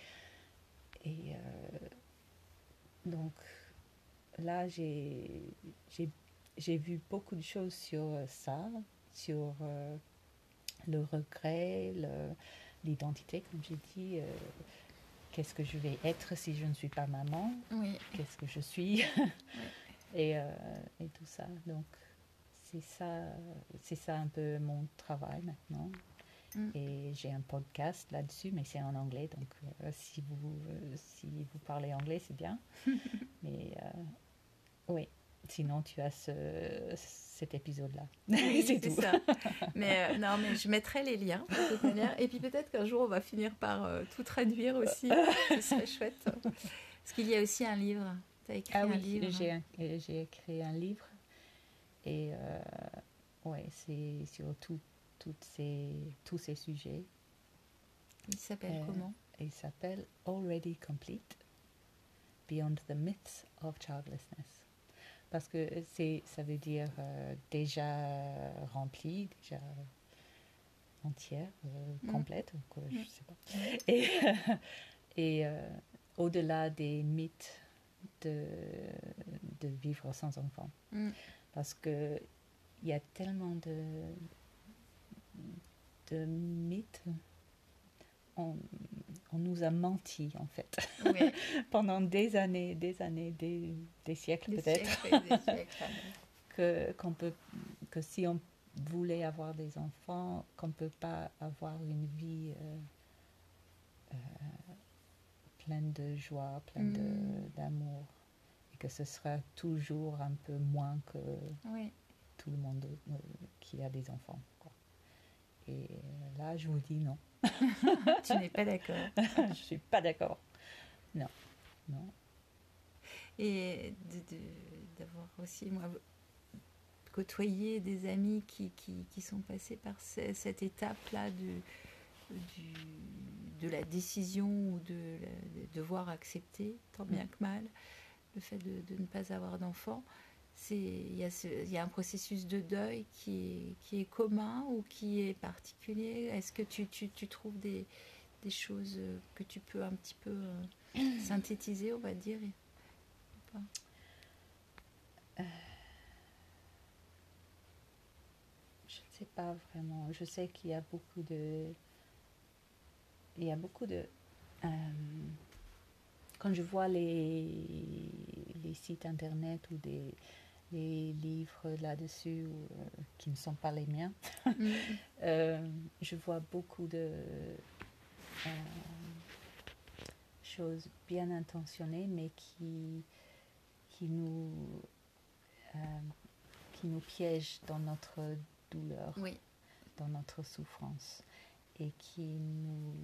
et euh, donc là, j'ai j'ai- vu beaucoup de choses sur ça, sur euh, le regret, l'identité, comme j'ai dit. euh, Qu'est-ce que je vais être si je ne suis pas maman Oui. Qu'est-ce que je suis et, euh, et tout ça. Donc, c'est ça, c'est ça un peu mon travail maintenant. Mm. Et j'ai un podcast là-dessus, mais c'est en anglais. Donc, euh, si, vous, euh, si vous parlez anglais, c'est bien. mais euh, oui, sinon, tu as ce, cet épisode-là. Oui, c'est tout. ça. Mais euh, non, mais je mettrai les liens de toute manière. Et puis peut-être qu'un jour on va finir par euh, tout traduire aussi. Ce serait chouette. Parce qu'il y a aussi un livre. Tu as écrit Ah un oui, livre. j'ai un- euh, j'ai écrit un livre. Et euh, ouais, c'est sur tout, toutes ces, tous ces sujets. Il s'appelle comment? Il s'appelle Already Complete Beyond the Myths of Childlessness. Parce que c'est, ça veut dire euh, déjà rempli, déjà entière, euh, Mm. complète, ou quoi, je Mm. sais pas. Et, et euh, au-delà des mythes de, de vivre sans enfant. Mm. Parce que il y a tellement de, de mythes. On, on nous a menti en fait Oui, pendant des années, des années, des, des siècles peut-être que qu'on peut que si on voulait avoir des enfants qu'on peut pas avoir une vie euh, euh, pleine de joie pleine de- Mm. d'amour et que ce sera toujours un peu moins que Oui. tout le monde euh, qui a des enfants quoi. et là je vous dis non Tu n'es pas d'accord. je suis pas d'accord non non Et d'avoir aussi, moi, côtoyé des amis qui, qui, qui sont passés par ce- cette étape-là de, de la décision ou de, devoir accepter, tant bien Mm. que mal, le fait de, de ne pas avoir d'enfant. Il, y a ce- il y a un processus de deuil qui est, qui est commun ou qui est particulier? Est-ce que tu, tu, tu trouves des, des choses que tu peux un petit peu euh, synthétiser, on va dire ou pas? Je ne sais pas vraiment. Je sais qu'il y a beaucoup de. Il y a beaucoup de. euh, quand je vois les, les sites internet ou des les livres là-dessus euh, qui ne sont pas les miens, Mm. euh, je vois beaucoup de euh, choses bien intentionnées, mais qui, qui, nous, qui nous piègent dans notre douleur, Oui, dans notre souffrance, et qui nous...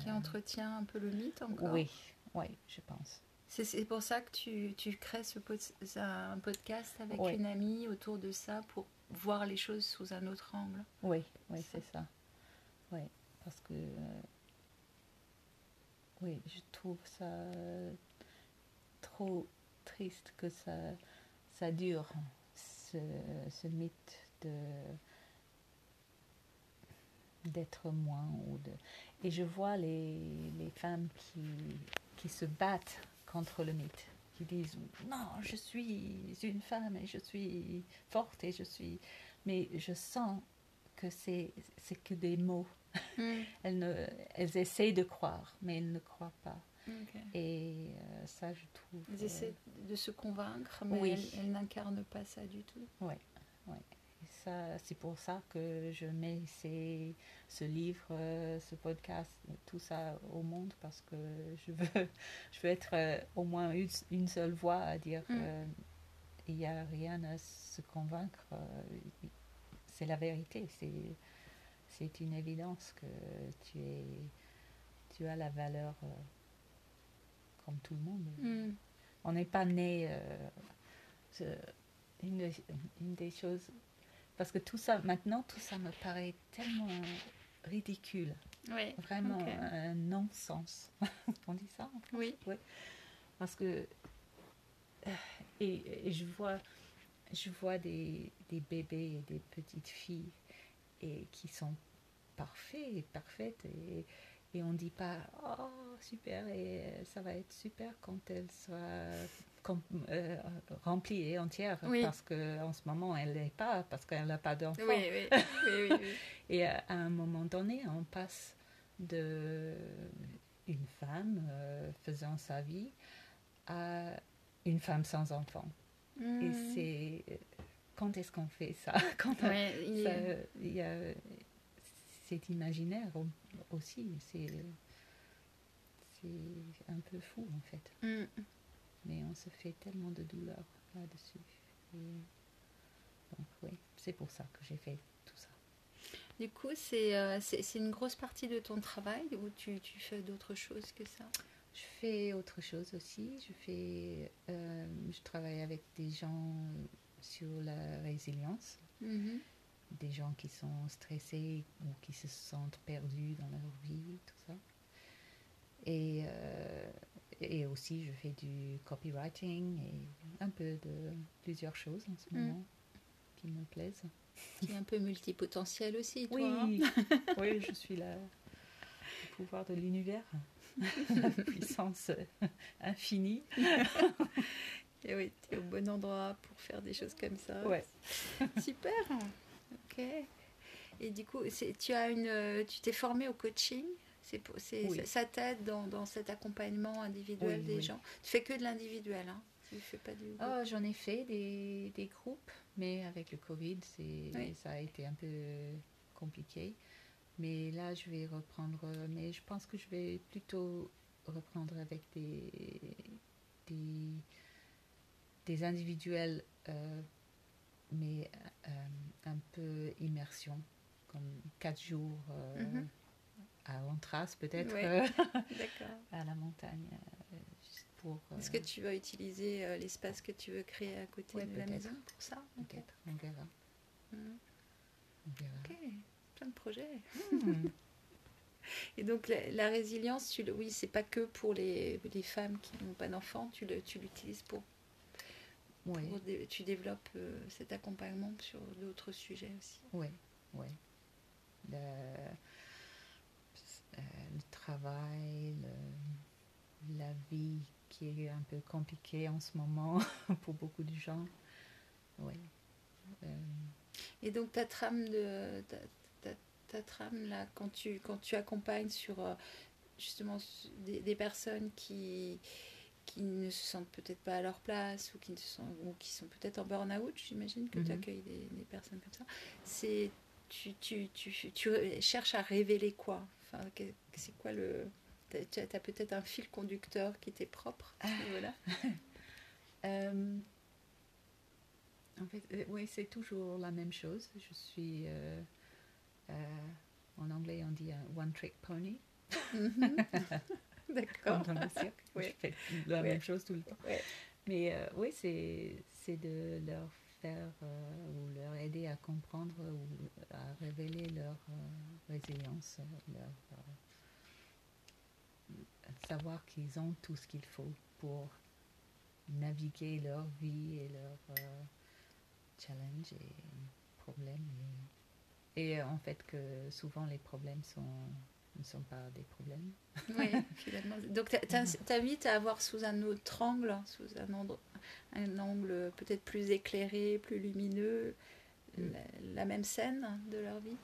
qui entretient un peu le mythe encore. Oui, oui, je pense. C'est- pour ça que tu, tu crées ce pod- ça, un podcast avec une amie autour de ça pour voir les choses sous un autre angle. Oui, oui, c'est ça. Oui, parce que euh, oui, je trouve ça trop triste que ça, ça dure, ce, ce mythe de d'être moins ou de et je vois les, les femmes qui, qui se battent contre le mythe qui disent non je suis une femme et je suis forte et je suis mais je sens que c'est c'est que des mots elles ne elles essaient de croire mais elles ne croient pas et euh, ça je trouve euh, essaient de se convaincre, mais Oui. elles, elles n'incarnent pas ça du tout. Ouais, ouais. Ça, c'est pour ça que je mets ces, ce livre, euh, ce podcast, tout ça au monde parce que je veux, je veux être euh, au moins une, une seule voix à dire Mm. euh, il n'y a rien à se convaincre. c'est la vérité. C'est, c'est une évidence que tu, es, tu as la valeur euh, comme tout le monde. Mm. On n'est pas né. euh, une, une des choses, parce que tout ça, maintenant, tout ça me paraît tellement ridicule. Oui. Vraiment un non-sens. On dit ça en français Oui. Parce que. euh, Et, et je vois, je vois des, des bébés et des petites filles et qui sont parfaits et parfaites. Et, et on ne dit pas Oh, super, et ça va être super quand elle sera euh, remplie et entière. Oui. Parce qu'en ce moment, elle l'est pas, parce qu'elle n'a pas d'enfant. Oui. Et à à un moment donné, on passe de une femme euh, faisant sa vie à une femme sans enfant. Et Hmm. c'est quand est-ce qu'on fait ça? Quand Ouais, il ça- est- il y a cet imaginaire au- aussi. C'est c'est un peu fou en fait. Hmm. Mais on se fait tellement de douleur là-dessus. Donc oui, c'est pour ça que j'ai fait tout ça. Du coup, c'est euh, une grosse partie de ton travail ou tu, tu fais d'autres choses que ça? Je fais autre chose aussi. Je fais, euh, je travaille avec des gens sur la résilience, Mhm. des gens qui sont stressés ou qui se sentent perdus dans leur vie, tout ça. Et, euh, et aussi, je fais du copywriting et un peu de plusieurs choses en ce Mm. moment qui me plaisent. Qui est un peu multipotentiel aussi, toi. Oui, hein oui, je suis la, le pouvoir de l'univers, la puissance infinie. Et oui, tu es au bon endroit pour faire des choses comme ça. Ouais. Super. Ok. Et du coup, tu as une, tu t'es formé au coaching? C'est Oui. ça- t'aide dans, dans cet accompagnement individuel Oui, des oui. gens? Tu fais que de l'individuel, hein? Tu fais pas du. Oh, J'en ai fait des, des groupes, mais avec le Covid, c'est, ça a été un peu compliqué. Mais là, je vais reprendre, mais je pense que je vais plutôt reprendre avec des, des, des individuels, euh, mais euh, un peu immersion, comme quatre jours euh, Mhm. À Antras peut-être, Ouais. euh, à la montagne, euh, pour... Est-ce euh, que tu vas utiliser euh, l'espace que tu veux créer à côté Ouais, de la maison pour ça? Peut-être, on verra. On verra. Ok, plein de projets. Hmm. Et donc la, la résilience, tu le, oui, c'est pas que pour les, les femmes qui n'ont pas d'enfants, tu le- tu l'utilises pour, dé- tu développes euh, cet accompagnement sur d'autres sujets aussi. oui, oui. Le, euh, le travail, le- la vie qui est un peu compliquée en ce moment pour beaucoup de gens. Oui. Euh, Et donc ta trame de ta, ta- ta trame là, quand tu quand tu accompagnes sur euh, justement des, des personnes qui qui ne se sentent peut-être pas à leur place ou qui ne sont ou qui sont peut-être en burn-out, j'imagine que tu Mhm. accueilles des, des personnes comme ça. C'est tu, tu, tu, tu cherches à révéler quoi Enfin, c'est quoi le tu as, peut-être un fil conducteur qui t'est propre à ce niveau-là euh, en fait, euh, oui, c'est toujours la même chose. Je suis, euh, en anglais, on dit un one-trick pony. Mhm. comme D'accord. dans le cirque. Ouais. Je fais la Ouais. même chose tout le temps. Ouais. Mais oui, c'est de leur faire euh, ou leur aider à comprendre ou à révéler leur euh, résilience, euh, leur savoir qu'ils ont tout ce qu'il faut pour naviguer leur vie et leurs euh, challenges et problèmes. Et, et, en fait que souvent les problèmes sont, ne sont pas des problèmes. Oui, finalement. Donc, t'invites à avoir sous un autre angle, sous un, endro- un angle peut-être plus éclairé, plus lumineux, Mm. la, la même scène de leur vie.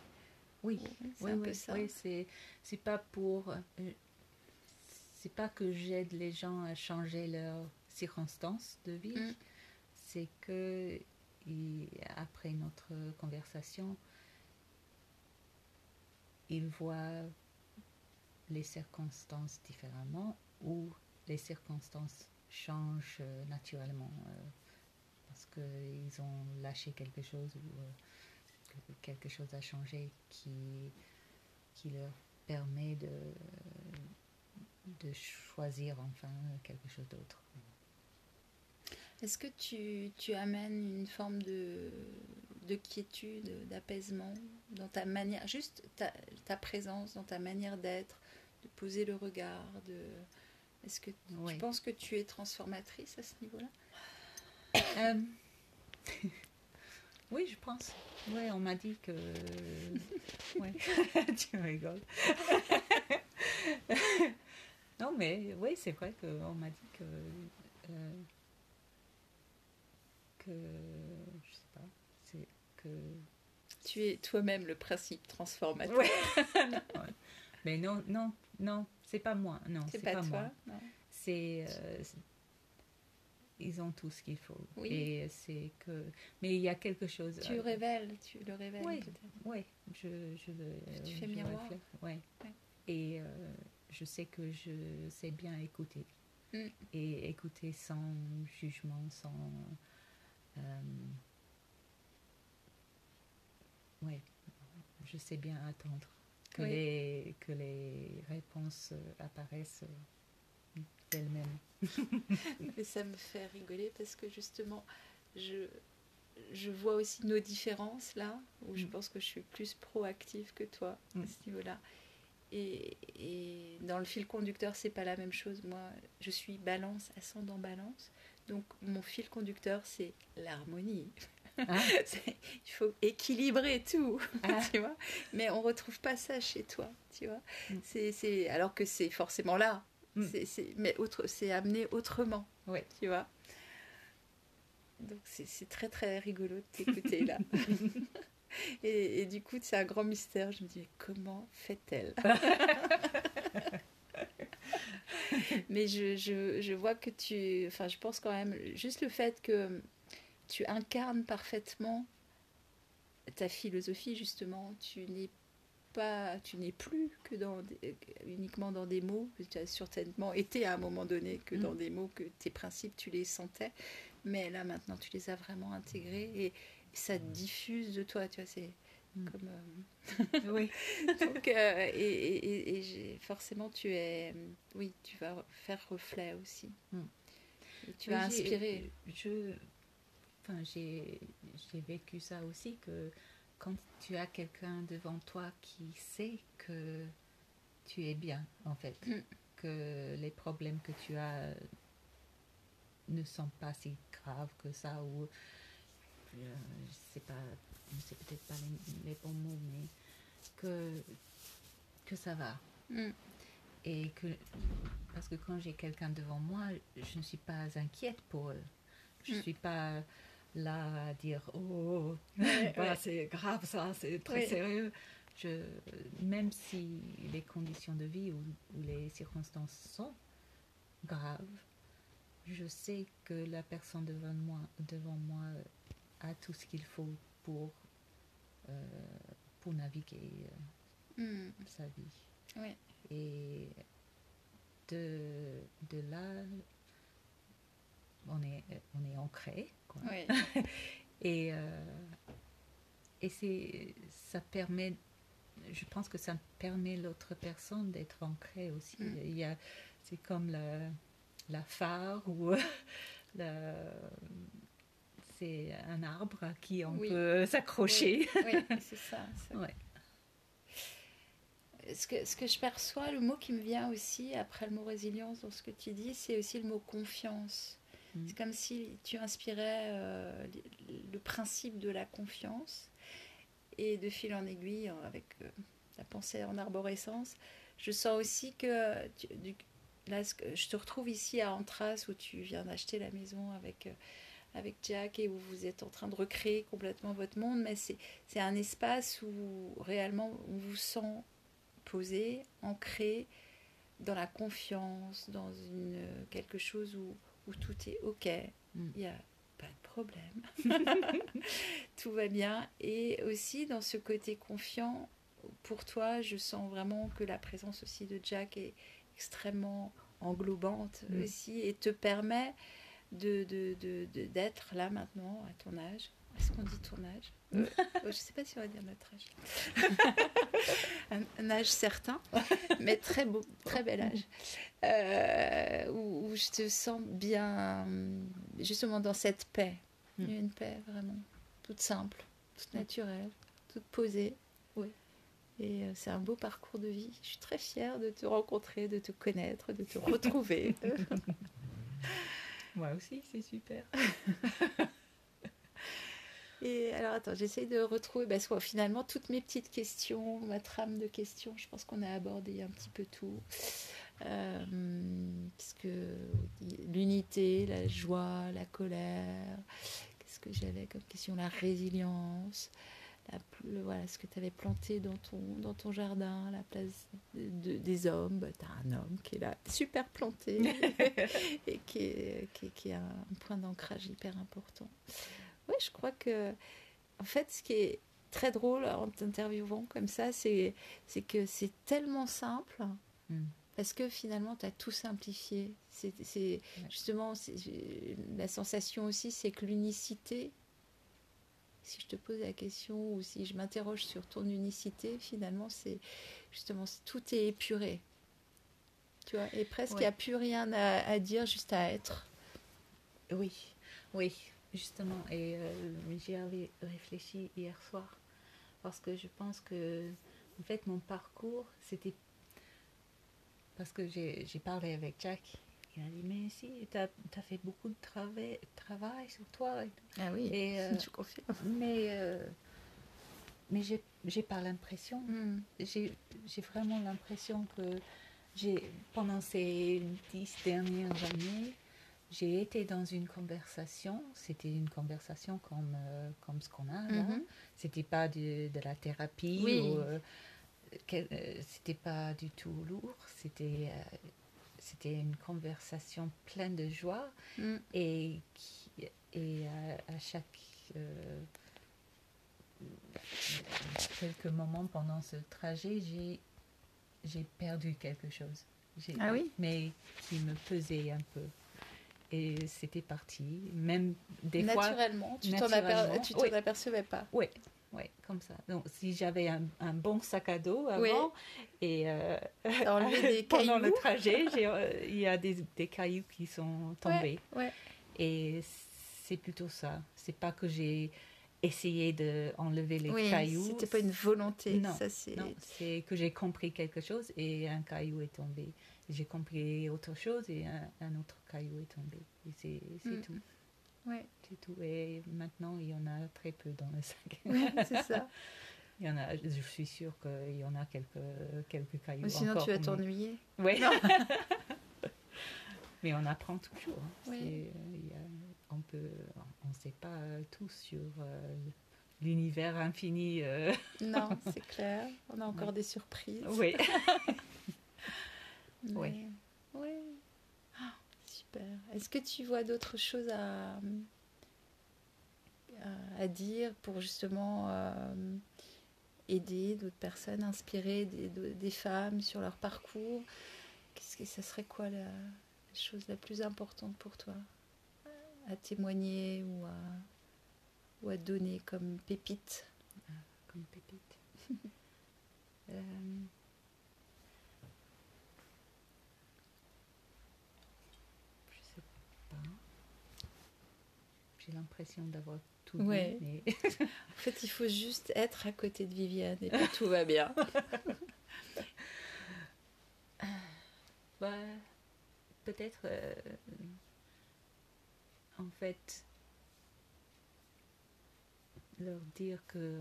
Oui, c'est oui, un oui, peu ça. oui, c'est c'est pas pour euh, c'est pas que j'aide les gens à changer leurs circonstances de vie, Mm. c'est que après notre conversation, ils voient les circonstances différemment ou les circonstances changent euh, naturellement euh, parce qu'ils ont lâché quelque chose ou euh, que quelque chose a changé qui, qui leur permet de, de choisir enfin quelque chose d'autre. Est-ce que tu, tu, amènes une forme de, de quiétude, d'apaisement dans ta manière, juste ta, ta, présence, dans ta manière d'être, de poser le regard de... Est-ce que tu penses que tu es transformatrice à ce niveau-là euh, Oui, je pense. Oui, on m'a dit que. ouais. tu rigoles. non, mais oui, c'est vrai qu'on m'a dit que. Euh, que. Je sais pas. C'est que. Tu es toi-même le principe transformateur. Ouais. Mais non, non, non, c'est pas moi. Non, c'est pas, pas, toi. C'est. Euh, ils ont tout ce qu'il faut. Oui. Et c'est que, mais il y a quelque chose. Tu euh, révèles, tu le révèles. Oui, oui je, je. Tu fais miroir. Ouais. ouais. Et euh, je sais que je sais bien écouter. Mm. Et écouter sans jugement, sans. Euh, oui, je sais bien attendre que, les, que les réponses apparaissent elle-même. Mais ça me fait rigoler parce que justement, je, je vois aussi nos différences là, où je mm. pense que je suis plus proactive que toi à mm. ce niveau-là. Et, et, dans le fil conducteur, c'est pas la même chose. Moi, je suis balance, ascendant balance. Donc, mon fil conducteur, c'est l'harmonie. Ah. il faut équilibrer tout, ah. tu vois. Mais on retrouve pas ça chez toi, tu vois. Mm. C'est, alors que c'est forcément là. Mm. C'est, mais autre, c'est amené autrement, ouais. tu vois. Donc c'est, très très rigolo de t'écouter là. et, et, du coup, c'est un grand mystère. Je me dis, comment fait-elle? Mais je, je, je, vois que tu... Enfin, je pense quand même, juste le fait que tu incarnes parfaitement ta philosophie, justement, tu n'es pas, tu n'es plus que dans uniquement dans des mots, tu as certainement été à un moment donné que dans mm. des mots, que tes principes, tu les sentais, mais là maintenant, tu les as vraiment intégrés et, ça diffuse de toi, tu vois, c'est mm. comme... Euh, oui. Donc, euh, et, et, forcément, tu es... Oui, tu vas faire reflet aussi. Mm. tu vas inspirer. Je... Enfin, j'ai vécu ça aussi, que quand tu as quelqu'un devant toi qui sait que tu es bien, en fait, mm. que les problèmes que tu as ne sont pas si graves que ça, ou euh, je sais pas, c'est peut-être pas les, bons mots, mais que, que ça va. Mm. Et que, parce que quand j'ai quelqu'un devant moi, je ne suis pas inquiète pour eux. Je ne mm. suis pas là à dire oh bah, c'est grave ça c'est très sérieux. Je, même si les conditions de vie ou, les circonstances sont graves je sais que la personne devant moi devant moi a tout ce qu'il faut pour euh, pour naviguer euh, hmm. sa vie. Et de, de là on est, on est ancré. et euh, et c'est, ça permet, je pense que ça permet l'autre personne d'être ancrée aussi. Mm. Il y a, c'est comme la, la phare ou c'est un arbre à qui on peut s'accrocher. Oui, c'est ça. Ce que, ce que je perçois, le mot qui me vient aussi après le mot résilience dans ce que tu dis, c'est aussi le mot confiance. Mm. C'est comme si tu inspirais euh, le principe de la confiance et de fil en aiguille, euh, avec euh, la pensée en arborescence, je sens aussi que là, je te retrouve ici à Antras où tu viens d'acheter la maison avec, avec Jack et où vous êtes en train de recréer complètement votre monde, mais c'est un espace où réellement on vous sent posé, ancré dans la confiance, dans une, quelque chose où où tout est OK, mm. il n'y a pas de problème, tout va bien. Et aussi dans ce côté confiant, pour toi, je sens vraiment que la présence aussi de Jack est extrêmement englobante mm. aussi et te permet de, de, de, d'être là maintenant à ton âge. Est-ce qu'on dit ton âge? Euh, je ne sais pas si on va dire notre âge. un, âge certain, mais très beau, très bel âge. Euh, où, je te sens bien, justement dans cette paix. Mm. Une paix vraiment toute simple, toute naturelle, toute posée. Oui. Et euh, c'est un beau parcours de vie. Je suis très fière de te rencontrer, de te connaître, de te retrouver. Moi aussi, c'est super. Et alors, attends, j'essaye de retrouver, parce que finalement, toutes mes petites questions, ma trame de questions, je pense qu'on a abordé un petit peu tout. Euh, l'unité, la joie, la colère, qu'est-ce que j'avais comme question La résilience, voilà, ce que tu avais planté dans ton, dans ton jardin, la place des hommes. Bah, tu as un homme qui est là, super planté, et qui est, qui, qui est un point d'ancrage hyper important. Oui, je crois que, en fait, ce qui est très drôle en t'interviewant comme ça, c'est que c'est tellement simple. Hmm. Parce que finalement, tu as tout simplifié. C'est justement la sensation aussi, c'est que l'unicité, si je te pose la question ou si je m'interroge sur ton unicité, finalement, c'est justement tout est épuré. Tu vois, et presque il n'y a plus rien à, à, dire, juste à être. Oui, oui. Justement, et euh, j'y avais réfléchi hier soir parce que je pense que, en fait, mon parcours, c'était parce que j'ai parlé avec Jack. Il a dit, mais si, tu as, fait beaucoup de travail, travail sur toi. Ah oui, et, euh, je confirme. Mais, euh, mais j'ai pas l'impression. Hmm. J'ai vraiment l'impression que pendant ces dix dernières années, j'ai été dans une conversation, c'était une conversation comme, euh, comme ce qu'on a là. Mm-hmm. C'était pas de, de, la thérapie ou euh, euh, c'était pas du tout lourd, c'était c'était une conversation pleine de joie mm. et, qui, et à, chaque quelques moments pendant ce trajet, j'ai j'ai perdu quelque chose. Ah oui? Mais qui me pesait un peu et c'était parti. Même des Naturellement, fois. Naturellement, tu t'en apercevais pas. Oui, oui, comme ça. Donc, si j'avais un, un, bon sac à dos avant et euh, des pendant le trajet, euh, il y a des, des, cailloux qui sont tombés. Ouais, Et c'est plutôt ça. C'est pas que j'ai essayé d'enlever les oui, cailloux. C'était pas une volonté. Non, c'est que j'ai compris quelque chose et un caillou est tombé j'ai compris autre chose et un, autre caillou est tombé. Et c'est mm. tout. Ouais. C'est tout. Et maintenant, il y en a très peu dans le sac. c'est ça. il y en a, je suis sûre qu'il y en a quelques, quelques cailloux. Mais sinon, tu vas t'ennuyer. Oui. mais on apprend toujours. Hein. Oui. on peut, on ne sait pas tout sur euh, l'univers infini. Euh. non, c'est clair. On a encore des surprises. Oui. Oui. Oui. Ah, super. Est-ce que tu vois d'autres choses à, à, dire pour justement euh, aider d'autres personnes, inspirer des, des, femmes sur leur parcours? Qu'est-ce que ça serait quoi la, chose la plus importante pour toi? À témoigner ou à, ou à donner comme pépite? Ah, Comme pépite. euh, l'impression d'avoir tout dit. Mais... en fait, il faut juste être à côté de Viviane et puis tout va bien. bah, peut-être, euh, en fait, leur dire que euh,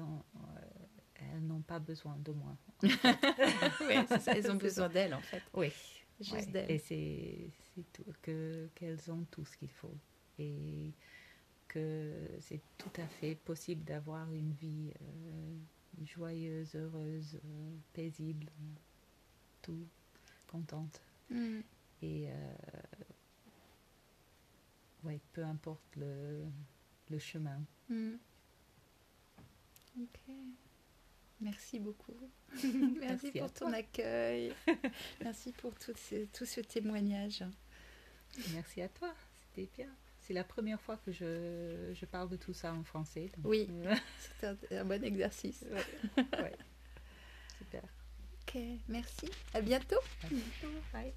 elles n'ont pas besoin de moi. oui, ça, elles ont besoin d'elles en fait. Oui, juste d'elles. Et c'est tout, que qu'elles ont tout ce qu'il faut. Et que c'est tout à fait possible d'avoir une vie euh, joyeuse, heureuse, euh, paisible, tout, contente. Mm. Et euh, ouais, peu importe le, le chemin. Mm. Ok. Merci beaucoup. Merci, pour ton accueil. Merci pour tout ce, tout ce témoignage. Merci à toi. C'était bien. C'est la première fois que je, je, parle de tout ça en français. oui, c'est un, un, bon exercice. ouais. ouais. Super. Ok, merci. À bientôt. À bientôt. Bye.